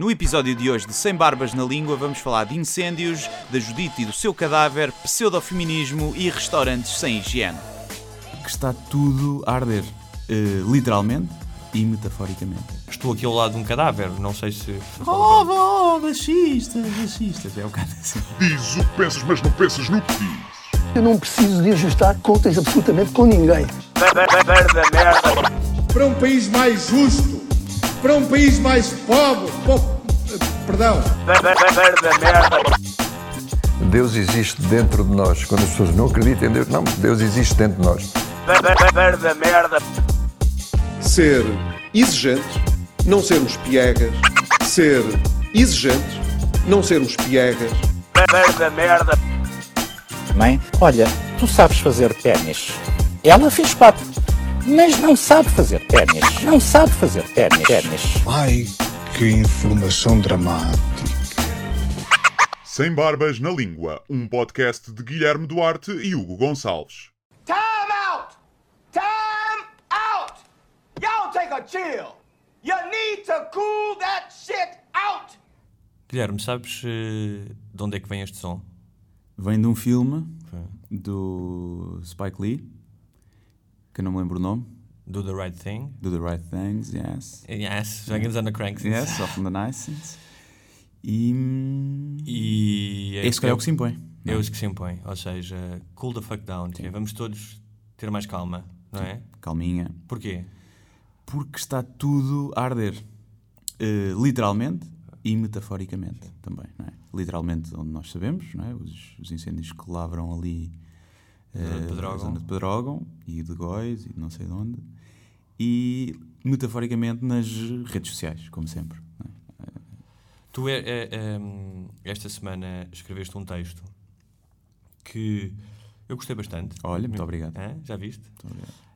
No episódio de hoje de Sem Barbas na Língua vamos falar de incêndios, da Judite e do seu cadáver, pseudofeminismo e restaurantes sem higiene. Que está tudo a arder, uh, literalmente e metaforicamente. Estou aqui ao lado de um cadáver, não sei se. Oh, oh, machistas, machistas, é o bocado assim. Diz o que pensas, mas não pensas no que diz. Eu não preciso de ajustar contas absolutamente com ninguém. Para um país mais justo, para um país mais pobre, po- perdão, Deus existe dentro de nós. Quando as pessoas não acreditam em Deus, não, Deus existe dentro de nós. ser exigentes, não sermos piegas, ser exigentes, não sermos piegas, Mãe, olha, tu sabes fazer ténis. Ela fez quatro, mas não sabe fazer ténis. Não sabe fazer ténis. ténis. Ai, que informação dramática. Sem Barbas na Língua, um podcast de Guilherme Duarte e Hugo Gonçalves. Time out! Time out! Y'all take a chill. You need to cool that shit out. Guilherme, sabes eh, de onde é que vem este som? Vem de um filme do Spike Lee, que eu não me lembro o nome, Do The Right Thing? do The Right Things, yes. Yes, Dragons on the Cranks. Yes, Often the Nice. E. E. É se calhar o que se impõe. É o que se impõe. Ou seja, cool the fuck down. tia. Vamos todos ter mais calma, não é? Calminha. Porquê? Porque está tudo a arder. Eh, literalmente e metaforicamente também, não é? Literalmente, onde nós sabemos, não é? Os, os incêndios que lavram ali Zona de Pedrógão. zona de Pedrógão e de Góis e de não sei de onde. E metaforicamente nas redes sociais, como sempre. é? Tu, é, é, hum, esta semana, escreveste um texto que eu gostei bastante. Olha, muito obrigado. Já viste? Muito obrigado.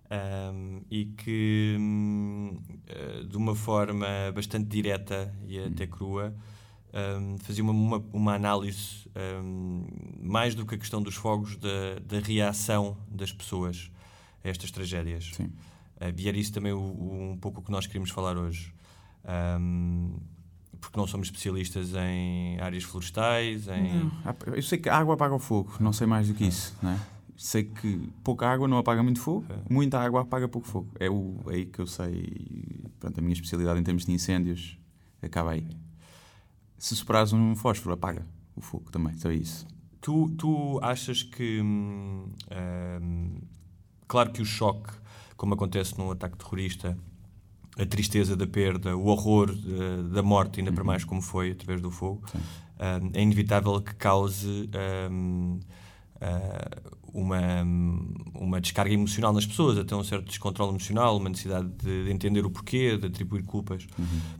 Um, e que hum, eh, de uma forma bastante direta e até crua um, fazia uma, uma, uma análise um, mais do que a questão dos fogos da, da reação das pessoas a estas tragédias Sim. Uh, e era isso também o- o- um pouco o que nós queríamos falar hoje Um, porque não somos especialistas em áreas florestais em Ah, Eu sei que a água apaga o fogo, não sei mais do que isso, não é? Sei que pouca água não apaga muito fogo, muita água apaga pouco fogo. É o, é aí que eu sei. Pronto, a minha especialidade em termos de incêndios acaba aí. Se superares um fósforo, apaga o fogo também, só isso. Tu, tu achas que. hum, hum, claro que o choque, como acontece num ataque terrorista, a tristeza da perda, o horror eh, da morte, ainda para mais como foi através do fogo, hum, é inevitável que cause. hum, ah, uma, uma descarga emocional nas pessoas, até um certo descontrole emocional, uma necessidade de, de entender o porquê, de atribuir culpas.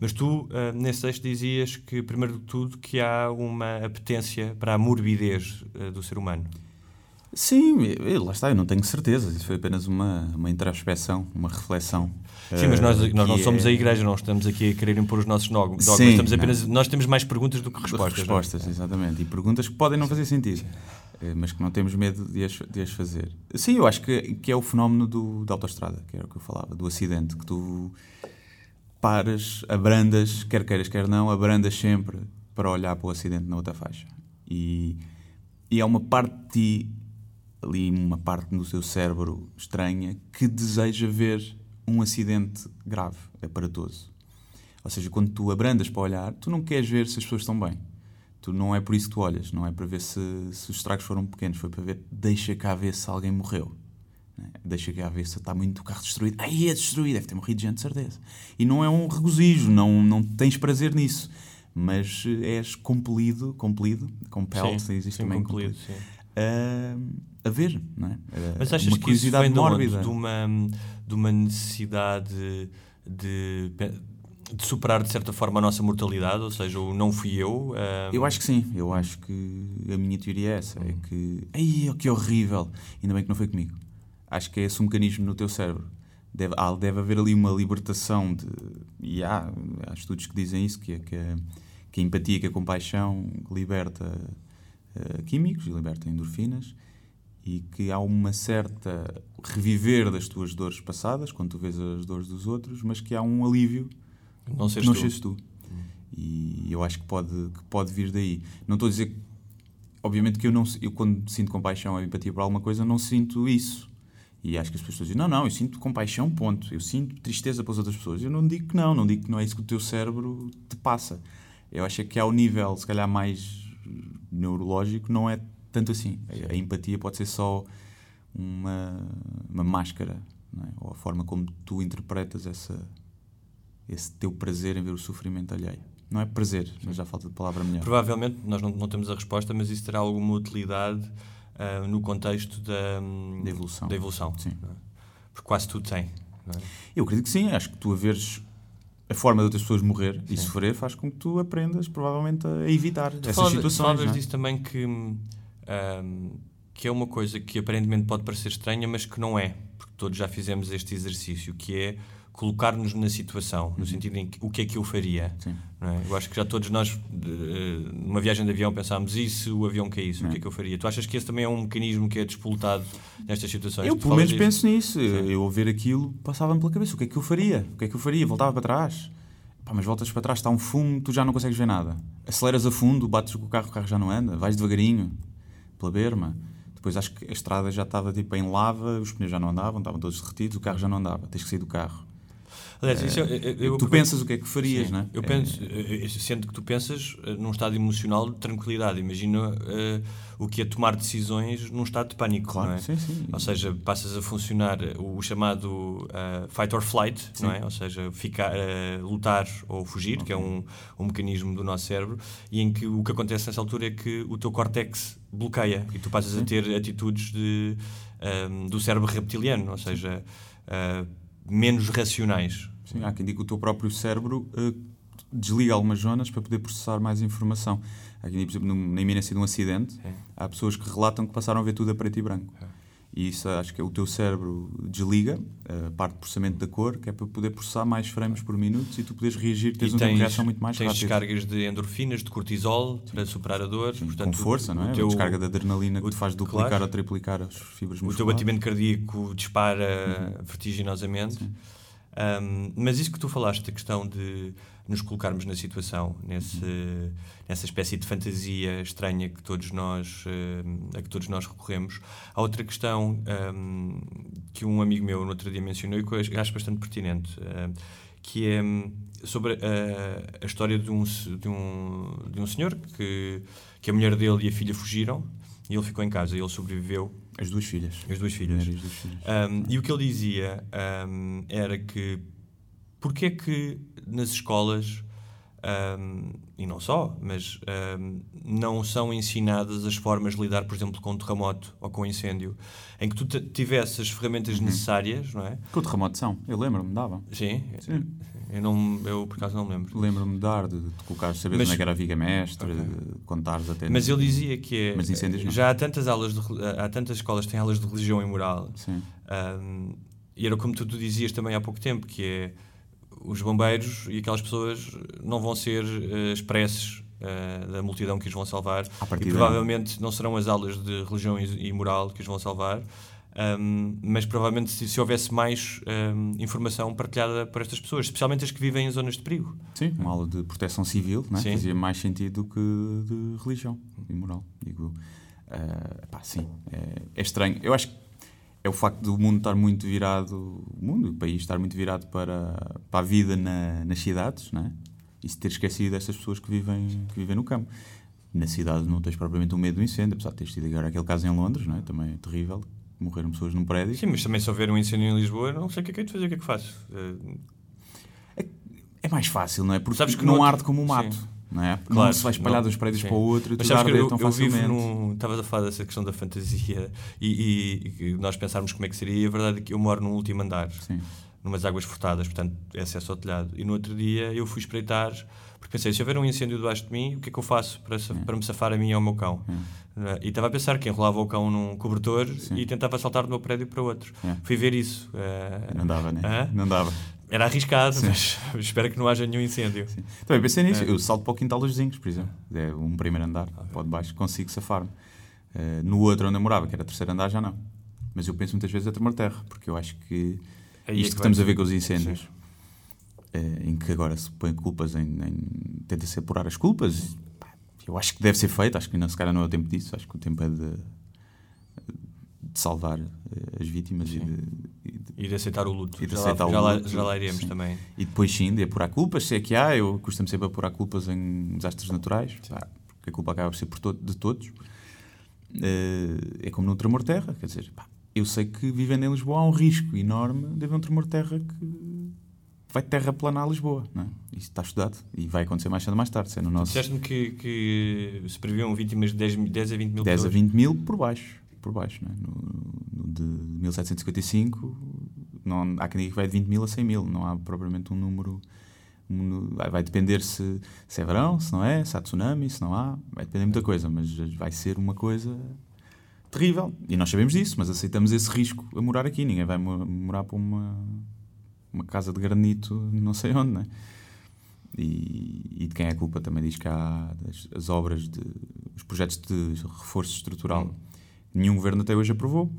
Mas tu, ah, nesse texto, dizias que, primeiro de tudo, que há uma apetência para a morbidez ah, do ser humano. Sim, eu- lá está, eu não tenho certeza. Isso foi apenas uma, uma introspeção, uma reflexão. Sim, mas nós, eh, nós não somos é- a igreja, não estamos aqui a querer impor os nossos no- dogmas. Sim, estamos não. apenas, nós temos mais perguntas do que respostas. não é? Respostas, exatamente. E perguntas que podem não fazer sentido, mas que não temos medo de as, de as fazer. Sim, eu acho que, que é o fenómeno do, da autoestrada, que era o que eu falava, do acidente, que tu paras, abrandas, quer queiras, quer não, abrandas sempre para olhar para o acidente na outra faixa. E, e há uma parte de ti, ali uma parte no teu cérebro estranha, que deseja ver um acidente grave, aparatoso. Ou seja, quando tu abrandas para olhar, tu não queres ver se as pessoas estão bem. Tu não é por isso que tu olhas, não é para ver se, se os estragos foram pequenos, foi para ver, deixa cá ver se alguém morreu. né? Deixa cá ver se está muito o carro destruído. Aí é destruído, deve ter morrido gente, de certeza. E não é um regozijo, não, não tens prazer nisso. Mas eh, és compelido, compelido, compelled, Sim, existe sim, também compelido, compelido, a, a ver, não é? A- Mas achas uma que isso vem mórbida. De uma, de uma necessidade de, de superar, de certa forma, a nossa mortalidade? Ou seja, o não fui eu? ah, Eu acho que sim, eu acho que a minha teoria é essa, é que ai, que horrível, ainda bem que não foi comigo. Acho que é esse um mecanismo no teu cérebro. Deve, há- deve haver ali uma libertação de. E há, há estudos que dizem isso, que, é que, a, que a empatia, que a compaixão liberta eh, químicos e liberta endorfinas e que há uma certa reviver das tuas dores passadas, quando tu vês as dores dos outros, mas que há um alívio Não seres não tu. seres tu. E, eu acho que pode, que pode vir daí. Não estou a dizer. Obviamente que eu, não, eu, quando sinto compaixão ou empatia por alguma coisa, não sinto isso. E acho que as pessoas dizem: não, não, eu sinto compaixão, ponto. Eu sinto tristeza pelas outras pessoas. Eu não digo que não, não digo que não é isso que o teu cérebro te passa. Eu acho que ao nível, se calhar, mais neurológico, não é tanto assim. A, a empatia pode ser só uma, uma máscara, é? ou a forma como tu interpretas essa, esse teu prazer em ver o sofrimento alheio. Não é prazer, mas já falta de palavra melhor. Provavelmente, nós não, não temos a resposta, mas isso terá alguma utilidade uh, no contexto da, da evolução. Da evolução Sim. É? Porque quase tudo tem. É? Eu acredito que sim. Acho que tu a veres a forma de outras pessoas morrer sim. e sofrer faz com que tu aprendas, provavelmente, a evitar tu essas falas, situações. Tu falas é? disso também que, um, que é uma coisa que aparentemente pode parecer estranha, mas que não é. Porque todos já fizemos este exercício, que é colocar-nos na situação, no sentido em que o que é que eu faria. É? Eu acho que já todos nós, numa viagem de avião, pensámos isso, o avião caísse, o que é que eu faria? Tu achas que esse também é um mecanismo que é despoltado nestas situações? Eu, pelo menos, penso nisso. Sim. Eu, ao ver aquilo, passava-me pela cabeça o que é que eu faria? O que é que eu faria? Voltava para trás. Pá, mas voltas para trás, está um fumo, tu já não consegues ver nada. Aceleras a fundo, bates com o carro, o carro já não anda, vais devagarinho, pela berma. Depois acho que a estrada já estava tipo em lava, os pneus já não andavam, estavam todos derretidos, o carro já não andava, tens que sair do carro. Aliás, isso eu, eu, tu pensas o que é que farias, sim, não é? Eu penso, é... sendo que tu pensas num estado emocional de tranquilidade. Imagina uh, o que é tomar decisões num estado de pânico, claro, não é? Sim, sim. Ou seja, passas a funcionar o chamado uh, fight or flight, não é? Ou seja, ficar, uh, lutar ou fugir, okay. que é um, um mecanismo do nosso cérebro, e em que o que acontece nessa altura é que o teu córtex bloqueia e tu passas a ter atitudes de, um, do cérebro reptiliano, ou seja, menos racionais. Sim, há quem diga que o teu próprio cérebro uh, desliga algumas zonas para poder processar mais informação. Há quem diga, por exemplo, na iminência de um acidente, é. há pessoas que relatam que passaram a ver tudo a preto e branco. É. E isso acho que é o teu cérebro desliga a parte de processamento da cor, que é para poder processar mais frames por minuto e tu poderes reagir, teres uma reação muito mais tens rápida. descargas de endorfinas, de cortisol, Sim. para superar a dor. Sim, portanto, com força, não é? Teu, a descarga de adrenalina que te faz duplicar claro, ou triplicar as fibras musculares. O teu batimento cardíaco dispara uhum. vertiginosamente. Sim. Um, mas isso que tu falaste, a questão de nos colocarmos na situação, nesse, nessa espécie de fantasia estranha que todos nós, uh, a que todos nós recorremos. Há outra questão um, que um amigo meu no outro dia mencionou e que eu acho bastante pertinente, uh, que é sobre a, a história de um, de, um, de um senhor que, que a mulher dele e a filha fugiram e ele ficou em casa e ele sobreviveu as duas filhas. As duas filhas. As duas filhas. Um, e o que ele dizia um, era que porque é que nas escolas um, e não só, mas não são ensinadas as formas de lidar, por exemplo, com um terremoto ou com um incêndio, em que tu tivesse as ferramentas uhum. necessárias, não é? Que o terremoto são, eu lembro-me, dava. Sim, Sim. Eu, não, eu por acaso não me lembro. Lembro-me de dar, de, de colocar, saber onde é que era a viga mestre, okay. de contares até. Mas ele dizia que é, Mas incêndios não. já há tantas aulas, de, há tantas escolas que têm aulas de religião e moral. Sim. Um, e era como tu, tu dizias também há pouco tempo, que é os bombeiros e aquelas pessoas não vão ser uh, expressos uh, da multidão que os vão salvar e provavelmente não serão as aulas de religião e, e moral que os vão salvar um, mas provavelmente se, se houvesse mais um, informação partilhada por estas pessoas, especialmente as que vivem em zonas de perigo. Sim, uma aula de proteção civil né? fazia mais sentido do que de religião e moral, digo uh, pá, sim, é, é estranho. Eu acho que é o facto do mundo estar muito virado, o mundo, o país estar muito virado para, para a vida na, nas cidades, não é? e se ter esquecido destas pessoas que vivem, que vivem no campo. Na cidade não tens propriamente um medo do incêndio, apesar de teres tido agora aquele caso em Londres, não é? também é terrível, morreram pessoas num prédio. Sim, mas também se houver um incêndio em Lisboa, não sei o que é que é de fazer, o que é que faço? É, é mais fácil, não é? Porque Sabes que não outro... arde como o mato. Sim. Não é? Claro, não se vai espalhar não, dos prédios sim. para o outro e Mas sabes que eu, tão eu facilmente. Estavas a falar dessa questão da fantasia e, e, e, nós pensarmos como é que seria. A verdade é que eu moro num último andar, sim. Numas águas furtadas, portanto, é acesso ao telhado. E no outro dia eu fui espreitar, porque pensei, se houver um incêndio debaixo de mim, o que é que eu faço para, para me safar a mim e ao meu cão? E estava a pensar que enrolava o cão num cobertor Sim. e tentava saltar de um prédio para outro. É. Fui ver isso. Uh, não dava, né? Uh, não dava. Era arriscado, Sim. mas espero que não haja nenhum incêndio. Sim. Também pensei nisso. É. Eu salto para o quintal dos vizinhos, por exemplo. É um primeiro andar, para baixo, consigo safar-me. No outro onde eu morava, que era terceiro andar, já não. Mas eu penso muitas vezes a tremor terra, porque eu acho que Aí isto é que, que estamos a ver com os incêndios. eh, em que agora se põe culpas em, em tenta-se apurar as culpas. Pá, Eu acho que deve ser feito, acho que ainda se calhar não é o tempo disso, acho que o tempo é de, de salvar eh, as vítimas e de, e de- E de aceitar o luto. e de já, aceitar lá, o já, lá, já lá iremos Sim. também. E depois sim, de apurar culpas, se é que há, eu costumo sempre apurar culpas em desastres naturais, pá, porque a culpa acaba por ser por to- de todos. Eh, é como no tremor terra, quer dizer, pá, eu sei que vivendo em Lisboa há um risco enorme de haver um tremor de terra que vai terraplanar Lisboa, não é? Isso está estudado e vai acontecer mais cedo ou mais tarde, se é no nosso Disseste-me que, que se previam vítimas de 10, 10 a 20 mil 10 a pessoas. 20 mil por baixo, por baixo, é? no, no de 1755 não, há quem diga que vai de 20 mil a 100 mil, não há propriamente um número um vai depender se, se é verão, se não é, se há tsunami, se não há, vai depender de muita coisa, mas vai ser uma coisa terrível. E nós sabemos disso, mas aceitamos esse risco a morar aqui. Ninguém vai mo- morar para uma, uma casa de granito, não sei onde, né? E, e de quem é a culpa também diz que há as, as obras, de, os projetos de reforço estrutural. Nenhum governo até hoje aprovou,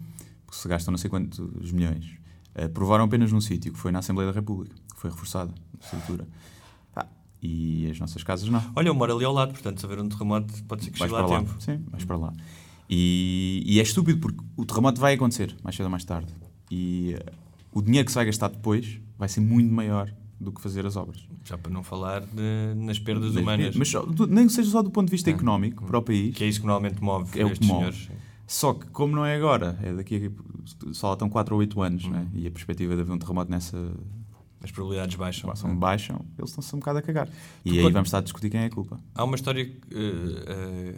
porque se gastam não sei quantos milhões. Aprovaram apenas num sítio, que foi na Assembleia da República, que foi reforçada a estrutura. Pá, e as nossas casas não. Olha, eu moro ali ao lado, portanto, se haver um terremoto, pode ser que chegue lá a tempo. Sim, vais para lá. E, e é estúpido porque o terremoto vai acontecer, mais cedo ou mais tarde. E eh, o dinheiro que se vai gastar depois vai ser muito maior do que fazer as obras. Já para não falar de- nas perdas Mas- humanas. Mas só- do- nem que seja só do ponto de vista económico para o país. Que é isso que normalmente move é o que move. senhores. Só que, como não é agora, é daqui a. Só lá estão 4 ou 8 anos, Uhum. né? e a perspectiva de haver um terremoto nessa. As probabilidades baixam. São, baixam, eles estão-se um bocado a cagar. E aí vamos estar a discutir quem é a culpa. Há uma história eh, eh,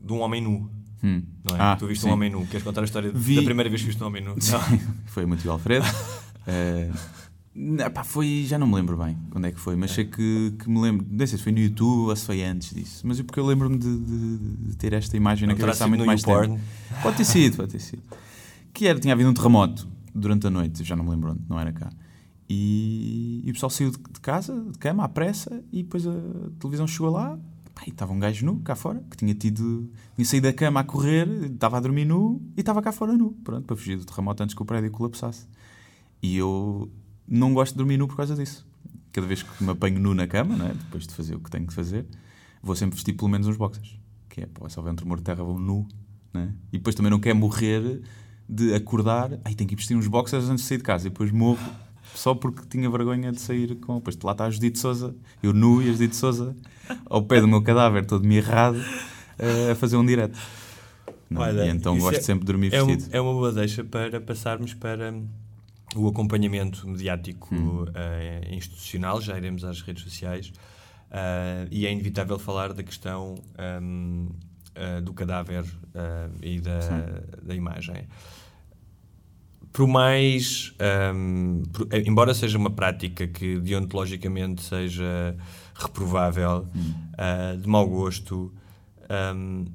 de um homem nu. Hum. É? Ah, tu viste sim. um homem nu. Queres contar a história Vi- da primeira vez que viste um homem nu? Foi muito o Alfredo. Eh, não, pá, foi, já não me lembro bem quando é que foi, mas sei que, que me lembro, não sei se foi no YouTube ou se foi antes disso, mas é porque eu lembro-me de, de- de ter esta imagem na Não terá cabeça há muito mais tempo. Pode ter sido, pode ter sido. Que era, tinha havido um terremoto durante a noite, já não me lembro onde, não era cá. E, e o pessoal saiu de, de casa, de cama, à pressa, e depois a televisão chegou lá, e estava um gajo nu cá fora, que tinha tido, tinha saído da cama a correr, estava a dormir nu, e estava cá fora nu, pronto, para fugir do terremoto antes que o prédio colapsasse. E eu não gosto de dormir nu por causa disso. Cada vez que me apanho nu na cama, não é? depois de fazer o que tenho que fazer, vou sempre vestir pelo menos uns boxers. Que é, pô, se houver um tremor de terra, vou nu. Não é? E depois também não quero morrer de acordar, ai, tenho que ir vestir uns boxers antes de sair de casa. E depois morro só porque tinha vergonha de sair com. Depois lá está a Judite Souza, eu nu e a Judite Souza ao pé do meu cadáver, todo mirrado, eh, a fazer um direto. Não, Olha, e então gosto é- sempre de dormir é um- vestido. é uma boa deixa para passarmos para o acompanhamento mediático Hum. eh, institucional, já iremos às redes sociais, eh, e é inevitável falar da questão eh, do cadáver e da, da imagem. Por mais, ehm, por- embora seja uma prática que deontologicamente seja reprovável, eh, de mau gosto, ehm,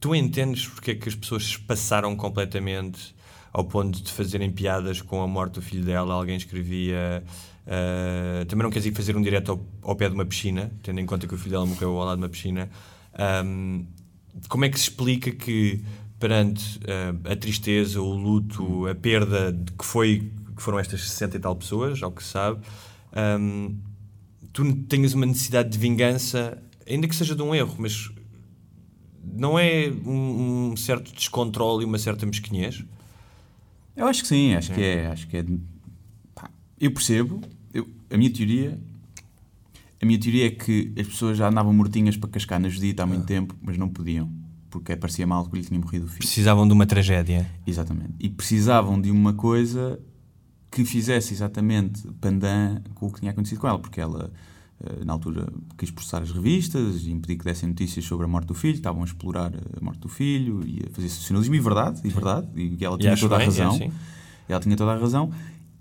tu entendes porque é que as pessoas se passaram completamente ao ponto de fazerem piadas com a morte do filho dela? Alguém escrevia. ah, também não queres ir fazer um direto ao, ao pé de uma piscina, tendo em conta que o filho dela morreu ao lado de uma piscina. Ahm, como é que se explica que perante ah, a tristeza, o luto, a perda de que, foi, que foram estas 60 e tal pessoas, ao que se sabe, ahm, tu tenhas uma necessidade de vingança, ainda que seja de um erro, mas não é um, um certo descontrole e uma certa mesquinhez? Eu acho que sim, acho que é. Acho que é pá, eu percebo. eu- a minha teoria. A minha teoria é que as pessoas já andavam mortinhas para cascar na Judita há muito tempo, mas não podiam, porque parecia mal que lhe tinha morrido o filho. Precisavam de uma tragédia. Exatamente. E precisavam de uma coisa que fizesse exatamente pandan com o que tinha acontecido com ela, porque ela, eh, na altura, quis processar as revistas e impedir que dessem notícias sobre a morte do filho, estavam a explorar a morte do filho e a fazer sensacionalismo, e verdade, e verdade, e ela E tinha acho toda a bem, é razão. assim. Ela tinha toda a razão,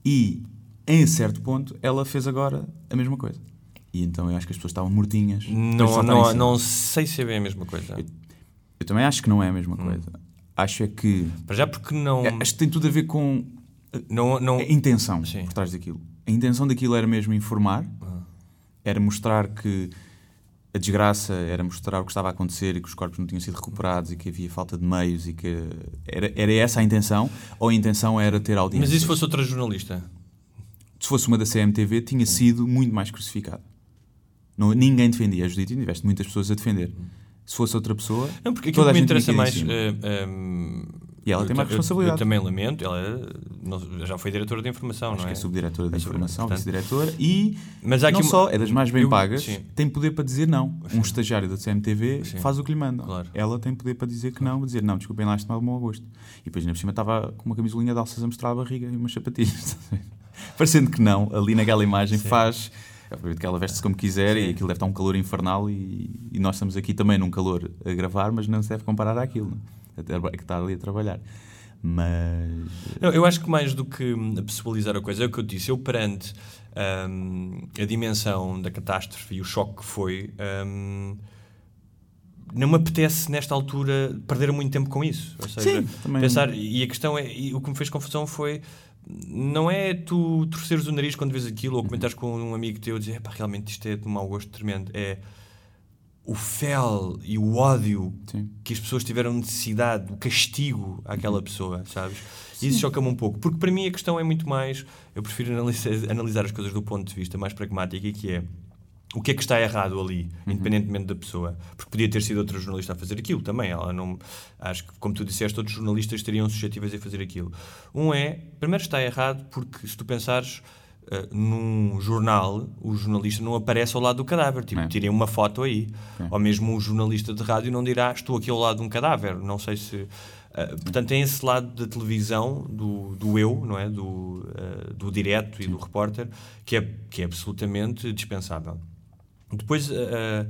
e em certo ponto ela fez agora a mesma coisa. E então eu acho que as pessoas estavam mortinhas. Não, não, não sei se é bem a mesma coisa. Eu também acho que não é a mesma coisa. Acho é que. Para já porque não. É, Acho que tem tudo a ver com não, não... a intenção Sim. por trás daquilo. A intenção daquilo era mesmo informar, Ah. era mostrar que a desgraça era mostrar o que estava a acontecer e que os corpos não tinham sido recuperados e que havia falta de meios e que era, era essa a intenção ou a intenção era ter audiência? Mas e se fosse outra jornalista? Se fosse uma da CMTV, tinha sido muito mais crucificado. Não, ninguém defendia. A Judite tiveste muitas pessoas a defender. Se fosse outra pessoa, Não, porque aquilo que me interessa mais. cima. eh, ehm, E ela tem mais ta- eu- responsabilidade. Eu, também lamento, ela não- já foi diretora de informação, Acho não que é? é subdiretora de É informação, vice-diretora e Mas há aqui não só, é das mais bem eu- pagas, sim. tem poder para dizer não. Um estagiário da CMTV Sim. faz o que lhe mandam. Claro. Ela tem poder para dizer que não, dizer não, desculpem lá, isto não é do meu gosto. E depois, ainda por cima, estava com uma camisolinha de alças a mostrar a barriga e umas sapatilhas. Parecendo que não, ali naquela imagem faz. Obviamente que ela veste-se como quiser e aquilo deve estar um calor infernal e, e nós estamos aqui também num calor a gravar, mas não se deve comparar àquilo, não? é? Até que está ali a trabalhar. Mas Não, eu acho que mais do que pessoalizar a coisa, é o que eu disse. Eu, perante hum, a dimensão da catástrofe e o choque que foi, hum, não me apetece, nesta altura, perder muito tempo com isso. Ou seja, Sim, pensar. E a questão é. E o que me fez confusão foi. Não é tu torceres o nariz quando vês aquilo ou comentares com um amigo teu e dizer "Epá, realmente isto é de um mau gosto tremendo. É o fel e o ódio Sim. que as pessoas tiveram necessidade, o castigo àquela pessoa, sabes? E isso choca-me um pouco. Porque para mim a questão é muito mais. Eu prefiro analisar, analisar as coisas do ponto de vista mais pragmático e que é. O que é que está errado ali, independentemente da pessoa? Porque podia ter sido outro jornalista a fazer aquilo também. Ela não, acho que, como tu disseste, todos os jornalistas estariam suscetíveis a fazer aquilo. Um é, primeiro está errado porque se tu pensares eh, num jornal, o jornalista não aparece ao lado do cadáver. Tipo, É. tirem uma foto aí. É. Ou mesmo o jornalista de rádio não dirá estou aqui ao lado de um cadáver. Não sei se. eh, portanto, tem esse lado da televisão, do, do eu, não é? Do, eh, do direto e do repórter, que é, que é absolutamente dispensável. Depois, eh,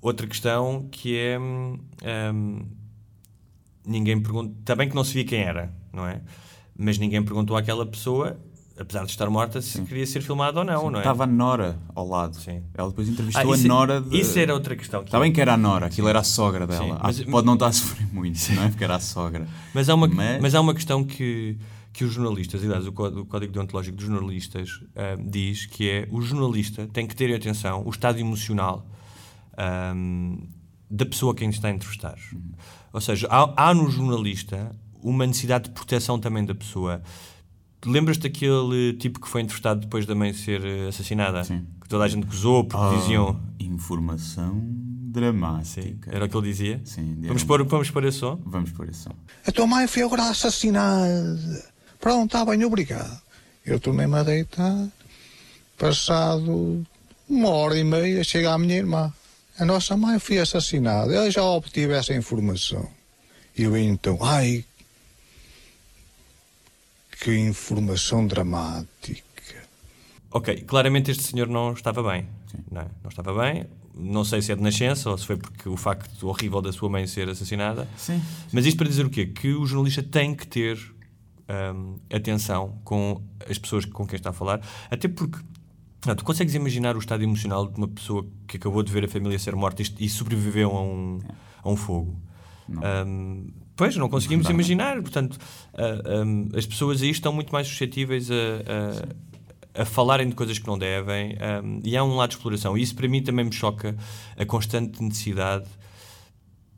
outra questão que é. hum, hum, ninguém pergunta. Está bem que não se via quem era, não é? Mas ninguém perguntou àquela pessoa, apesar de estar morta, se queria ser filmado ou não, não é? estava a Nora ao lado. Sim. Ela depois Ah, entrevistou isso, a Nora de... isso era outra questão. que Está bem que era a Nora, aquilo era a sogra dela. Sim, Ah, mas- pode não estar a sofrer muito, não é? Porque era a sogra. Mas há uma, Mas- mas... há uma questão que, que os jornalistas, aliás, o Código, o Código Deontológico dos Jornalistas ah, diz que é o jornalista tem que ter atenção o estado emocional ahm, da pessoa a quem está a entrevistar. Ou seja, há, há no jornalista uma necessidade de proteção também da pessoa. Lembras-te daquele tipo que foi entrevistado depois da mãe ser eh, assassinada? Sim. Que toda a gente gozou porque Ah, diziam. Informação dramática. Sim, era o que ele dizia? Sim, Vamos pôr, vamos pôr esse som? Vamos por isso. A tua mãe foi agora assassinada. Pronto, está bem, obrigado. Eu tornei-me a deitar. Passado uma hora e meia, chega a minha irmã. A nossa mãe foi assassinada. Eu já obtive essa informação. E eu então, ai, que informação dramática. Ok, claramente este senhor não estava bem. Não, é? não estava bem. Não sei se é de nascença ou se foi porque o facto horrível da sua mãe ser assassinada. Sim. Mas isto para dizer o quê? Que o jornalista tem que ter hum, atenção com as pessoas com quem está a falar. Até porque não, tu consegues imaginar o estado emocional de uma pessoa que acabou de ver a família ser morta e, sobreviveu a um, a um fogo. Hum, pois, não conseguimos Não imaginar. Portanto, ah, hum, as pessoas aí estão muito mais suscetíveis a, a, a falarem de coisas que não devem hum, e há um lado de exploração. E isso para mim também me choca a constante necessidade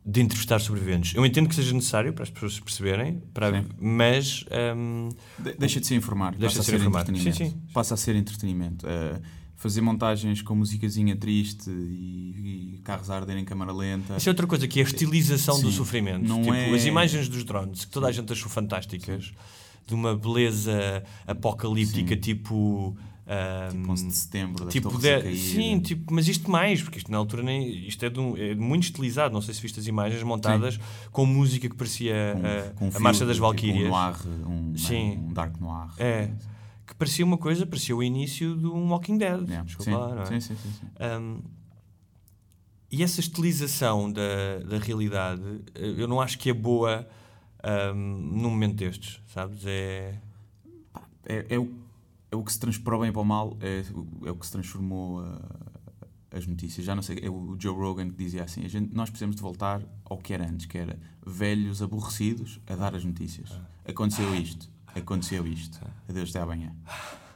de entrevistar sobreviventes. Eu entendo que seja necessário para as pessoas perceberem, para, Sim. mas hum, De- Deixa de ser informar, Deixa de ser ser informar. entretenimento. Sim, sim. Passa a ser entretenimento. Eh, fazer montagens com musicazinha triste e, e carros a arder em câmara lenta. isso é outra coisa que é a estilização do sofrimento. Não tipo, é- As imagens dos drones, que toda a gente achou fantásticas, de uma beleza apocalíptica, Sim. Tipo. hum, 11 de setembro, tipo de- a cair. sim, tipo, mas isto mais, porque isto na altura nem, isto é, de um- é muito estilizado. Não sei se viste as imagens montadas com música que parecia Com- eh, com a Marcha das tipo, Valquírias. Um noir, um, Sim. um dark noir. É. Que parecia uma coisa, parecia o início de um Walking Dead. Yeah. Desculpa Sim. lá, não é? sim, sim, sim, sim. Um, e essa estilização da, da realidade, eh, eu não acho que é boa um, num momento destes, sabes? É. É, é o, é o que se transformou para o bem e para o mal, é, o- é o que se transformou ah, as notícias. Já não sei, é o Joe Rogan que dizia assim: a gente, nós precisamos de voltar ao que era antes, que era velhos aborrecidos a dar as notícias. Aconteceu isto, aconteceu isto, adeus até amanhã.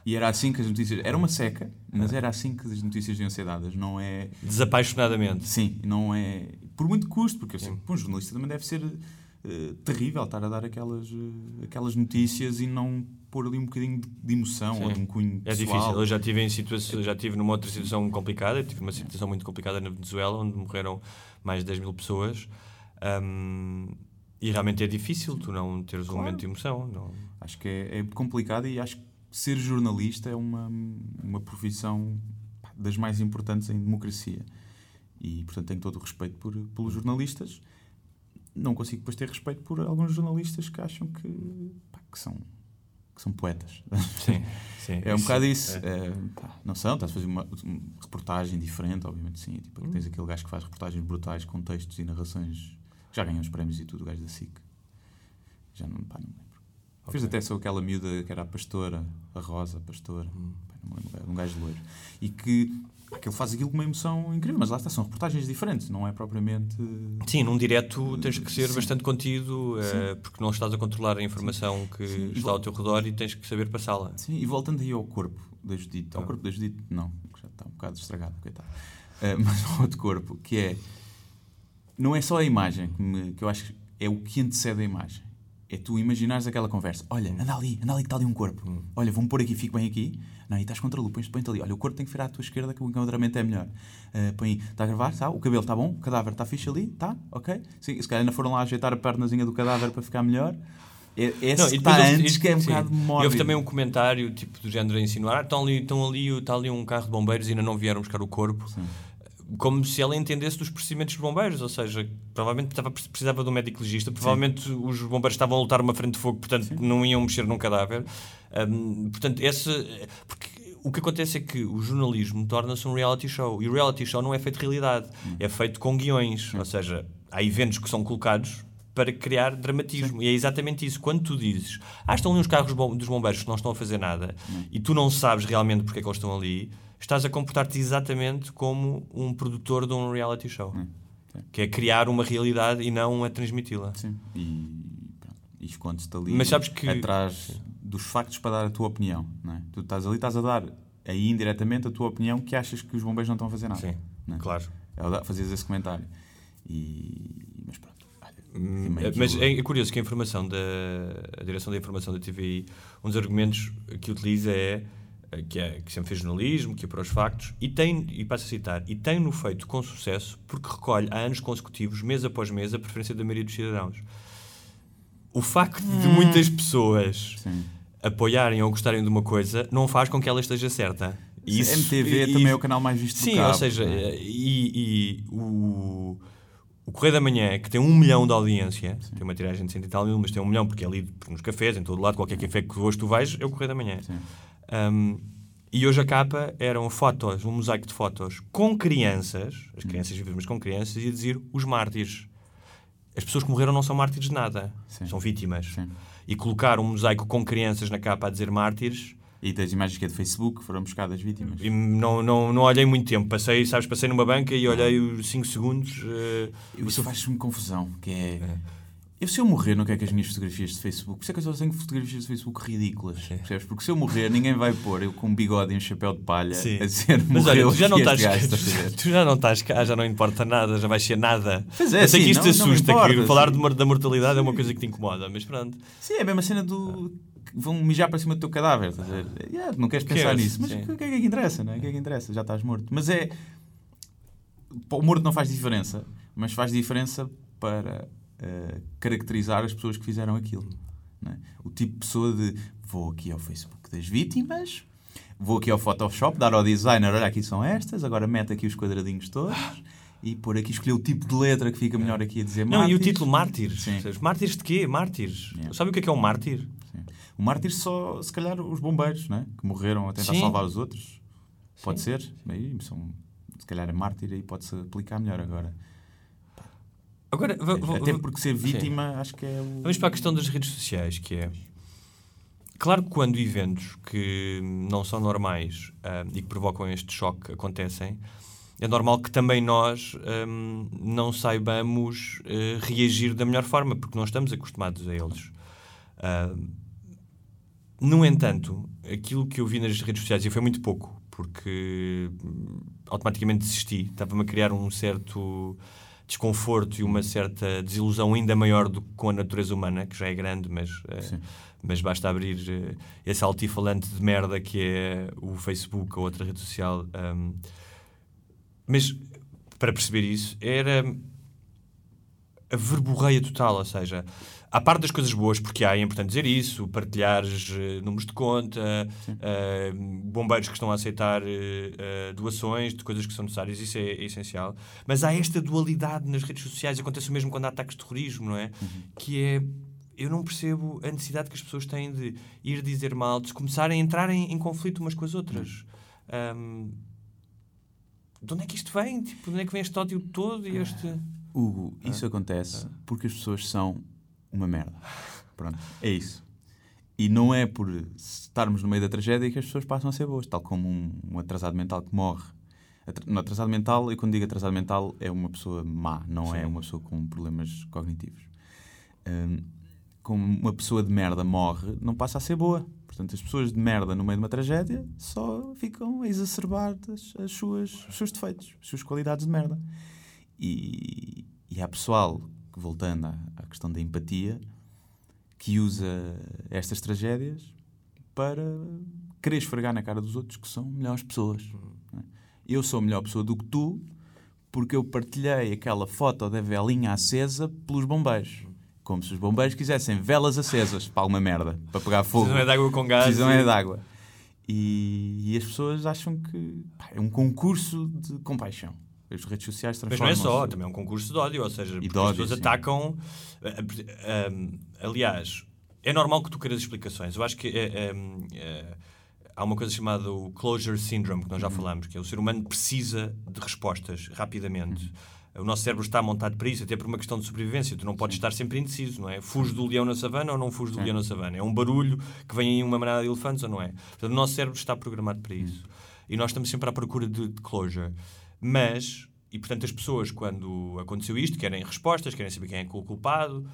E era assim que as notícias. Era uma seca, mas era assim que as notícias deviam ser dadas. Não é. Desapaixonadamente. Sim, não é. Por muito custo, porque eu sei que um jornalista também deve ser eh, terrível estar a dar aquelas, eh, aquelas notícias e não pôr ali um bocadinho de, emoção Sim. ou de um cunho É pessoal. difícil. Eu já tive em situação, já tive numa outra situação complicada, tive uma situação muito complicada na Venezuela, onde morreram mais de 10 mil pessoas. Ahm, e realmente é difícil tu não teres um Claro. momento de emoção. Não... Acho que é, é complicado e acho que ser jornalista é uma, uma profissão das mais importantes em democracia. E, portanto, tenho todo o respeito por, pelos jornalistas. Não consigo depois ter respeito por alguns jornalistas que acham que, pá, que, são, que são poetas. Sim, sim. É um Isso, bocado isso. é. É, pá, não são, estás a fazer uma, uma reportagem diferente, obviamente sim. Tipo, Hum. Tens aquele gajo que faz reportagens brutais com textos e narrações já ganhou os prémios e tudo, o gajo da SIC. Já não, pá, não me lembro. Fez até só aquela miúda que era a pastora, a Rosa, a pastora. Hum. Pá, não me lembro, um gajo loiro. E que, que ele faz aquilo com uma emoção incrível, mas lá está, são reportagens diferentes, não é propriamente. Sim, num direto tens que ser Sim. bastante contido, eh, porque não estás a controlar a informação que Sim. está ao teu redor e tens que saber passá-la. Sim, e voltando aí ao corpo da Judite, Ah. ao corpo da Judite, não, que já está um bocado estragado, coitado. Eh, mas ao outro corpo, que é. Não é só a imagem que, me- que eu acho que é o que antecede a imagem. É tu imaginares aquela conversa. Olha, anda ali, anda ali que está ali um corpo. Hum. Olha, vou-me pôr aqui, fico bem aqui. Não, e estás contra a luz, põe-te põe ali. Olha, o corpo tem que virar à tua esquerda que o enquadramento é melhor. Eh, põe aí, está a gravar? Tá? O cabelo está bom? O cadáver está fixe ali? Está? Ok? Sim, se calhar ainda foram lá ajeitar a pernazinha do cadáver para ficar melhor. Não, esse e depois está antes que é um sim. bocado E móvel. houve também um comentário tipo, do género a insinuar: ah, estão ali, estão ali, está ali um carro de bombeiros e ainda não vieram buscar o corpo. Como se ela entendesse dos procedimentos dos bombeiros, ou seja, provavelmente precisava, de um médico legista, provavelmente os bombeiros estavam a lutar uma frente de fogo, portanto não iam mexer num cadáver. Hum, portanto, esse. Porque o que acontece é que o jornalismo torna-se um reality show e o reality show não é feito de realidade, é feito com guiões, ou seja, há eventos que são colocados para criar dramatismo. E é exatamente isso. Quando tu dizes, ah, estão ali uns carros bom- dos bombeiros que não estão a fazer nada e tu não sabes realmente porque é que eles estão ali, estás a comportar-te exatamente como um produtor de um reality show. Que é criar uma realidade e não a transmiti-la. Sim. E, pronto, e esconde-te ali Mas sabes que- atrás dos factos para dar a tua opinião. Não é? Tu estás ali, estás a dar aí indiretamente a tua opinião que achas que os bombeiros não estão a fazer nada. Sim, é? claro. É Fazias esse comentário. E, mas pronto. olha, também Eh, Mas é, é curioso que a informação da a direção da informação da TVI, um dos argumentos que utiliza é que, é que sempre fez jornalismo, que é para os factos, e tem, e passo a citar, e tem-no feito com sucesso porque recolhe há anos consecutivos, mês após mês, a preferência da maioria dos cidadãos. O facto de Hum. muitas pessoas apoiarem ou gostarem de uma coisa não faz com que ela esteja certa. E Sim, MTV também é o canal mais visto do Sim, ou seja, é? e, e o, o Correio da Manhã, que tem um milhão de audiência, tem uma tiragem de cento e tal mil, mas tem um milhão porque é lido nos cafés, em todo lado, qualquer café que hoje tu vais, é o Correio da Manhã. Um, e hoje a capa eram fotos, um mosaico de fotos com crianças, as crianças vivas, mas com crianças, e a dizer os mártires. As pessoas que morreram não são mártires de nada, são vítimas. E colocar um mosaico com crianças na capa a dizer mártires. E das imagens que é do Facebook foram buscadas vítimas. E não, não, não olhei muito tempo. Passei, sabes, passei numa banca e olhei os 5 segundos. eh, Isso faz-me confusão, que é... Eu, se eu morrer, não quero que as minhas fotografias de Facebook... Por isso é que eu só tenho fotografias de Facebook ridículas, percebes? Porque se eu morrer, ninguém vai pôr eu com um bigode e um chapéu de palha Sim. a dizer Mas olha, tu já, não estás, ver? tu já não estás cá, já não importa nada, já vais ser nada. Pois é, Eu sei sim, que isto te não- me assusta, importa, que falar sim. de da mortalidade é uma coisa que te incomoda, mas pronto. Sim, é a mesma cena do... Vão mijar para cima do teu cadáver, estás a ver? Yeah, não queres pensar Queres, nisso, mas sim. o que é que interessa, não é? O que é que interessa? Já estás morto. Mas é... O morto não faz diferença, mas faz diferença para eh, caracterizar as pessoas que fizeram aquilo. é? O tipo de pessoa de vou aqui ao Facebook das vítimas, vou aqui ao Photoshop, dar ao designer, olha aqui são estas, agora mete aqui os quadradinhos todos e pôr aqui, escolher o tipo de letra que fica melhor aqui a dizer Não, e o mártires. título Mártires. Sim. Mártires de quê? Mártires. Sabe o que é que é um mártir? O mártir só, se calhar, os bombeiros, né? que morreram a tentar Sim. salvar os outros. Pode ser. Aí, são, se calhar é mártir aí pode-se aplicar melhor agora. Agora, Até porque ser Sim. vítima, acho que é o. Vamos para a questão das redes sociais, que é... Claro que quando eventos que não são normais ah, e que provocam este choque acontecem, é normal que também nós hum, não saibamos eh, reagir da melhor forma, porque não estamos acostumados a eles. Ah, no entanto, aquilo que eu vi nas redes sociais, e foi muito pouco, porque hum, automaticamente desisti, estava-me a criar um certo. Desconforto e uma certa desilusão ainda maior do que com a natureza humana, que já é grande, mas, uh, mas basta abrir uh, esse altifalante de merda que é o Facebook ou outra rede social. Um, mas para perceber isso, era a verborreia total, ou seja, à parte das coisas boas, porque há, é importante dizer isso, partilhares uh, números de conta, uh, bombeiros que estão a aceitar uh, doações de coisas que são necessárias, isso é, é, essencial. Mas há esta dualidade nas redes sociais, acontece o mesmo quando há ataques de terrorismo, não é? Uhum. Que é. Eu não percebo a necessidade que as pessoas têm de ir dizer mal, de começarem a entrar em, em conflito umas com as outras. Um, de onde é que isto vem? Tipo, de onde é que vem este ódio todo e este. Hugo, isso ah. acontece ah. porque as pessoas são uma merda. Pronto, é isso. E não é por estarmos no meio da tragédia que as pessoas passam a ser boas, tal como um, um atrasado mental que morre. No atrasado mental, e quando digo atrasado mental, é uma pessoa má, não é Sim. é uma pessoa com problemas cognitivos. Um, como uma pessoa de merda morre, não passa a ser boa. Portanto, as pessoas de merda no meio de uma tragédia só ficam a exacerbar as, as suas, os seus defeitos, as suas qualidades de merda. E, e há pessoal, voltando à, à questão da empatia, que usa estas tragédias para querer esfregar na cara dos outros que são melhores pessoas. É? Eu sou melhor pessoa do que tu porque eu partilhei aquela foto da velinha acesa pelos bombeiros. Como se os bombeiros quisessem velas acesas para alguma merda, para pegar fogo. Precisam é de água com gás. Precisam é de água. E, e as pessoas acham que pá, é um concurso de compaixão. As redes sociais transformam Mas não é só, também é um concurso de ódio, ou seja, ódio, as pessoas sim. atacam. Eh, eh, um, aliás, é normal que tu queiras explicações. Eu acho que é, é, há uma coisa chamada o closure syndrome, que nós já uhum. falamos, que é o ser humano precisa de respostas rapidamente. Uhum. O nosso cérebro está montado para isso, até por uma questão de sobrevivência. Tu não podes estar sempre indeciso, não é? Fujo do leão na savana ou não fujo do leão na savana? É um barulho que vem em uma manada de elefantes ou não é? Portanto, o nosso cérebro está programado para isso. Uhum. E nós estamos sempre à procura de, de closure. Mas, e portanto as pessoas, quando aconteceu isto, querem respostas, querem saber quem é, é o culpado,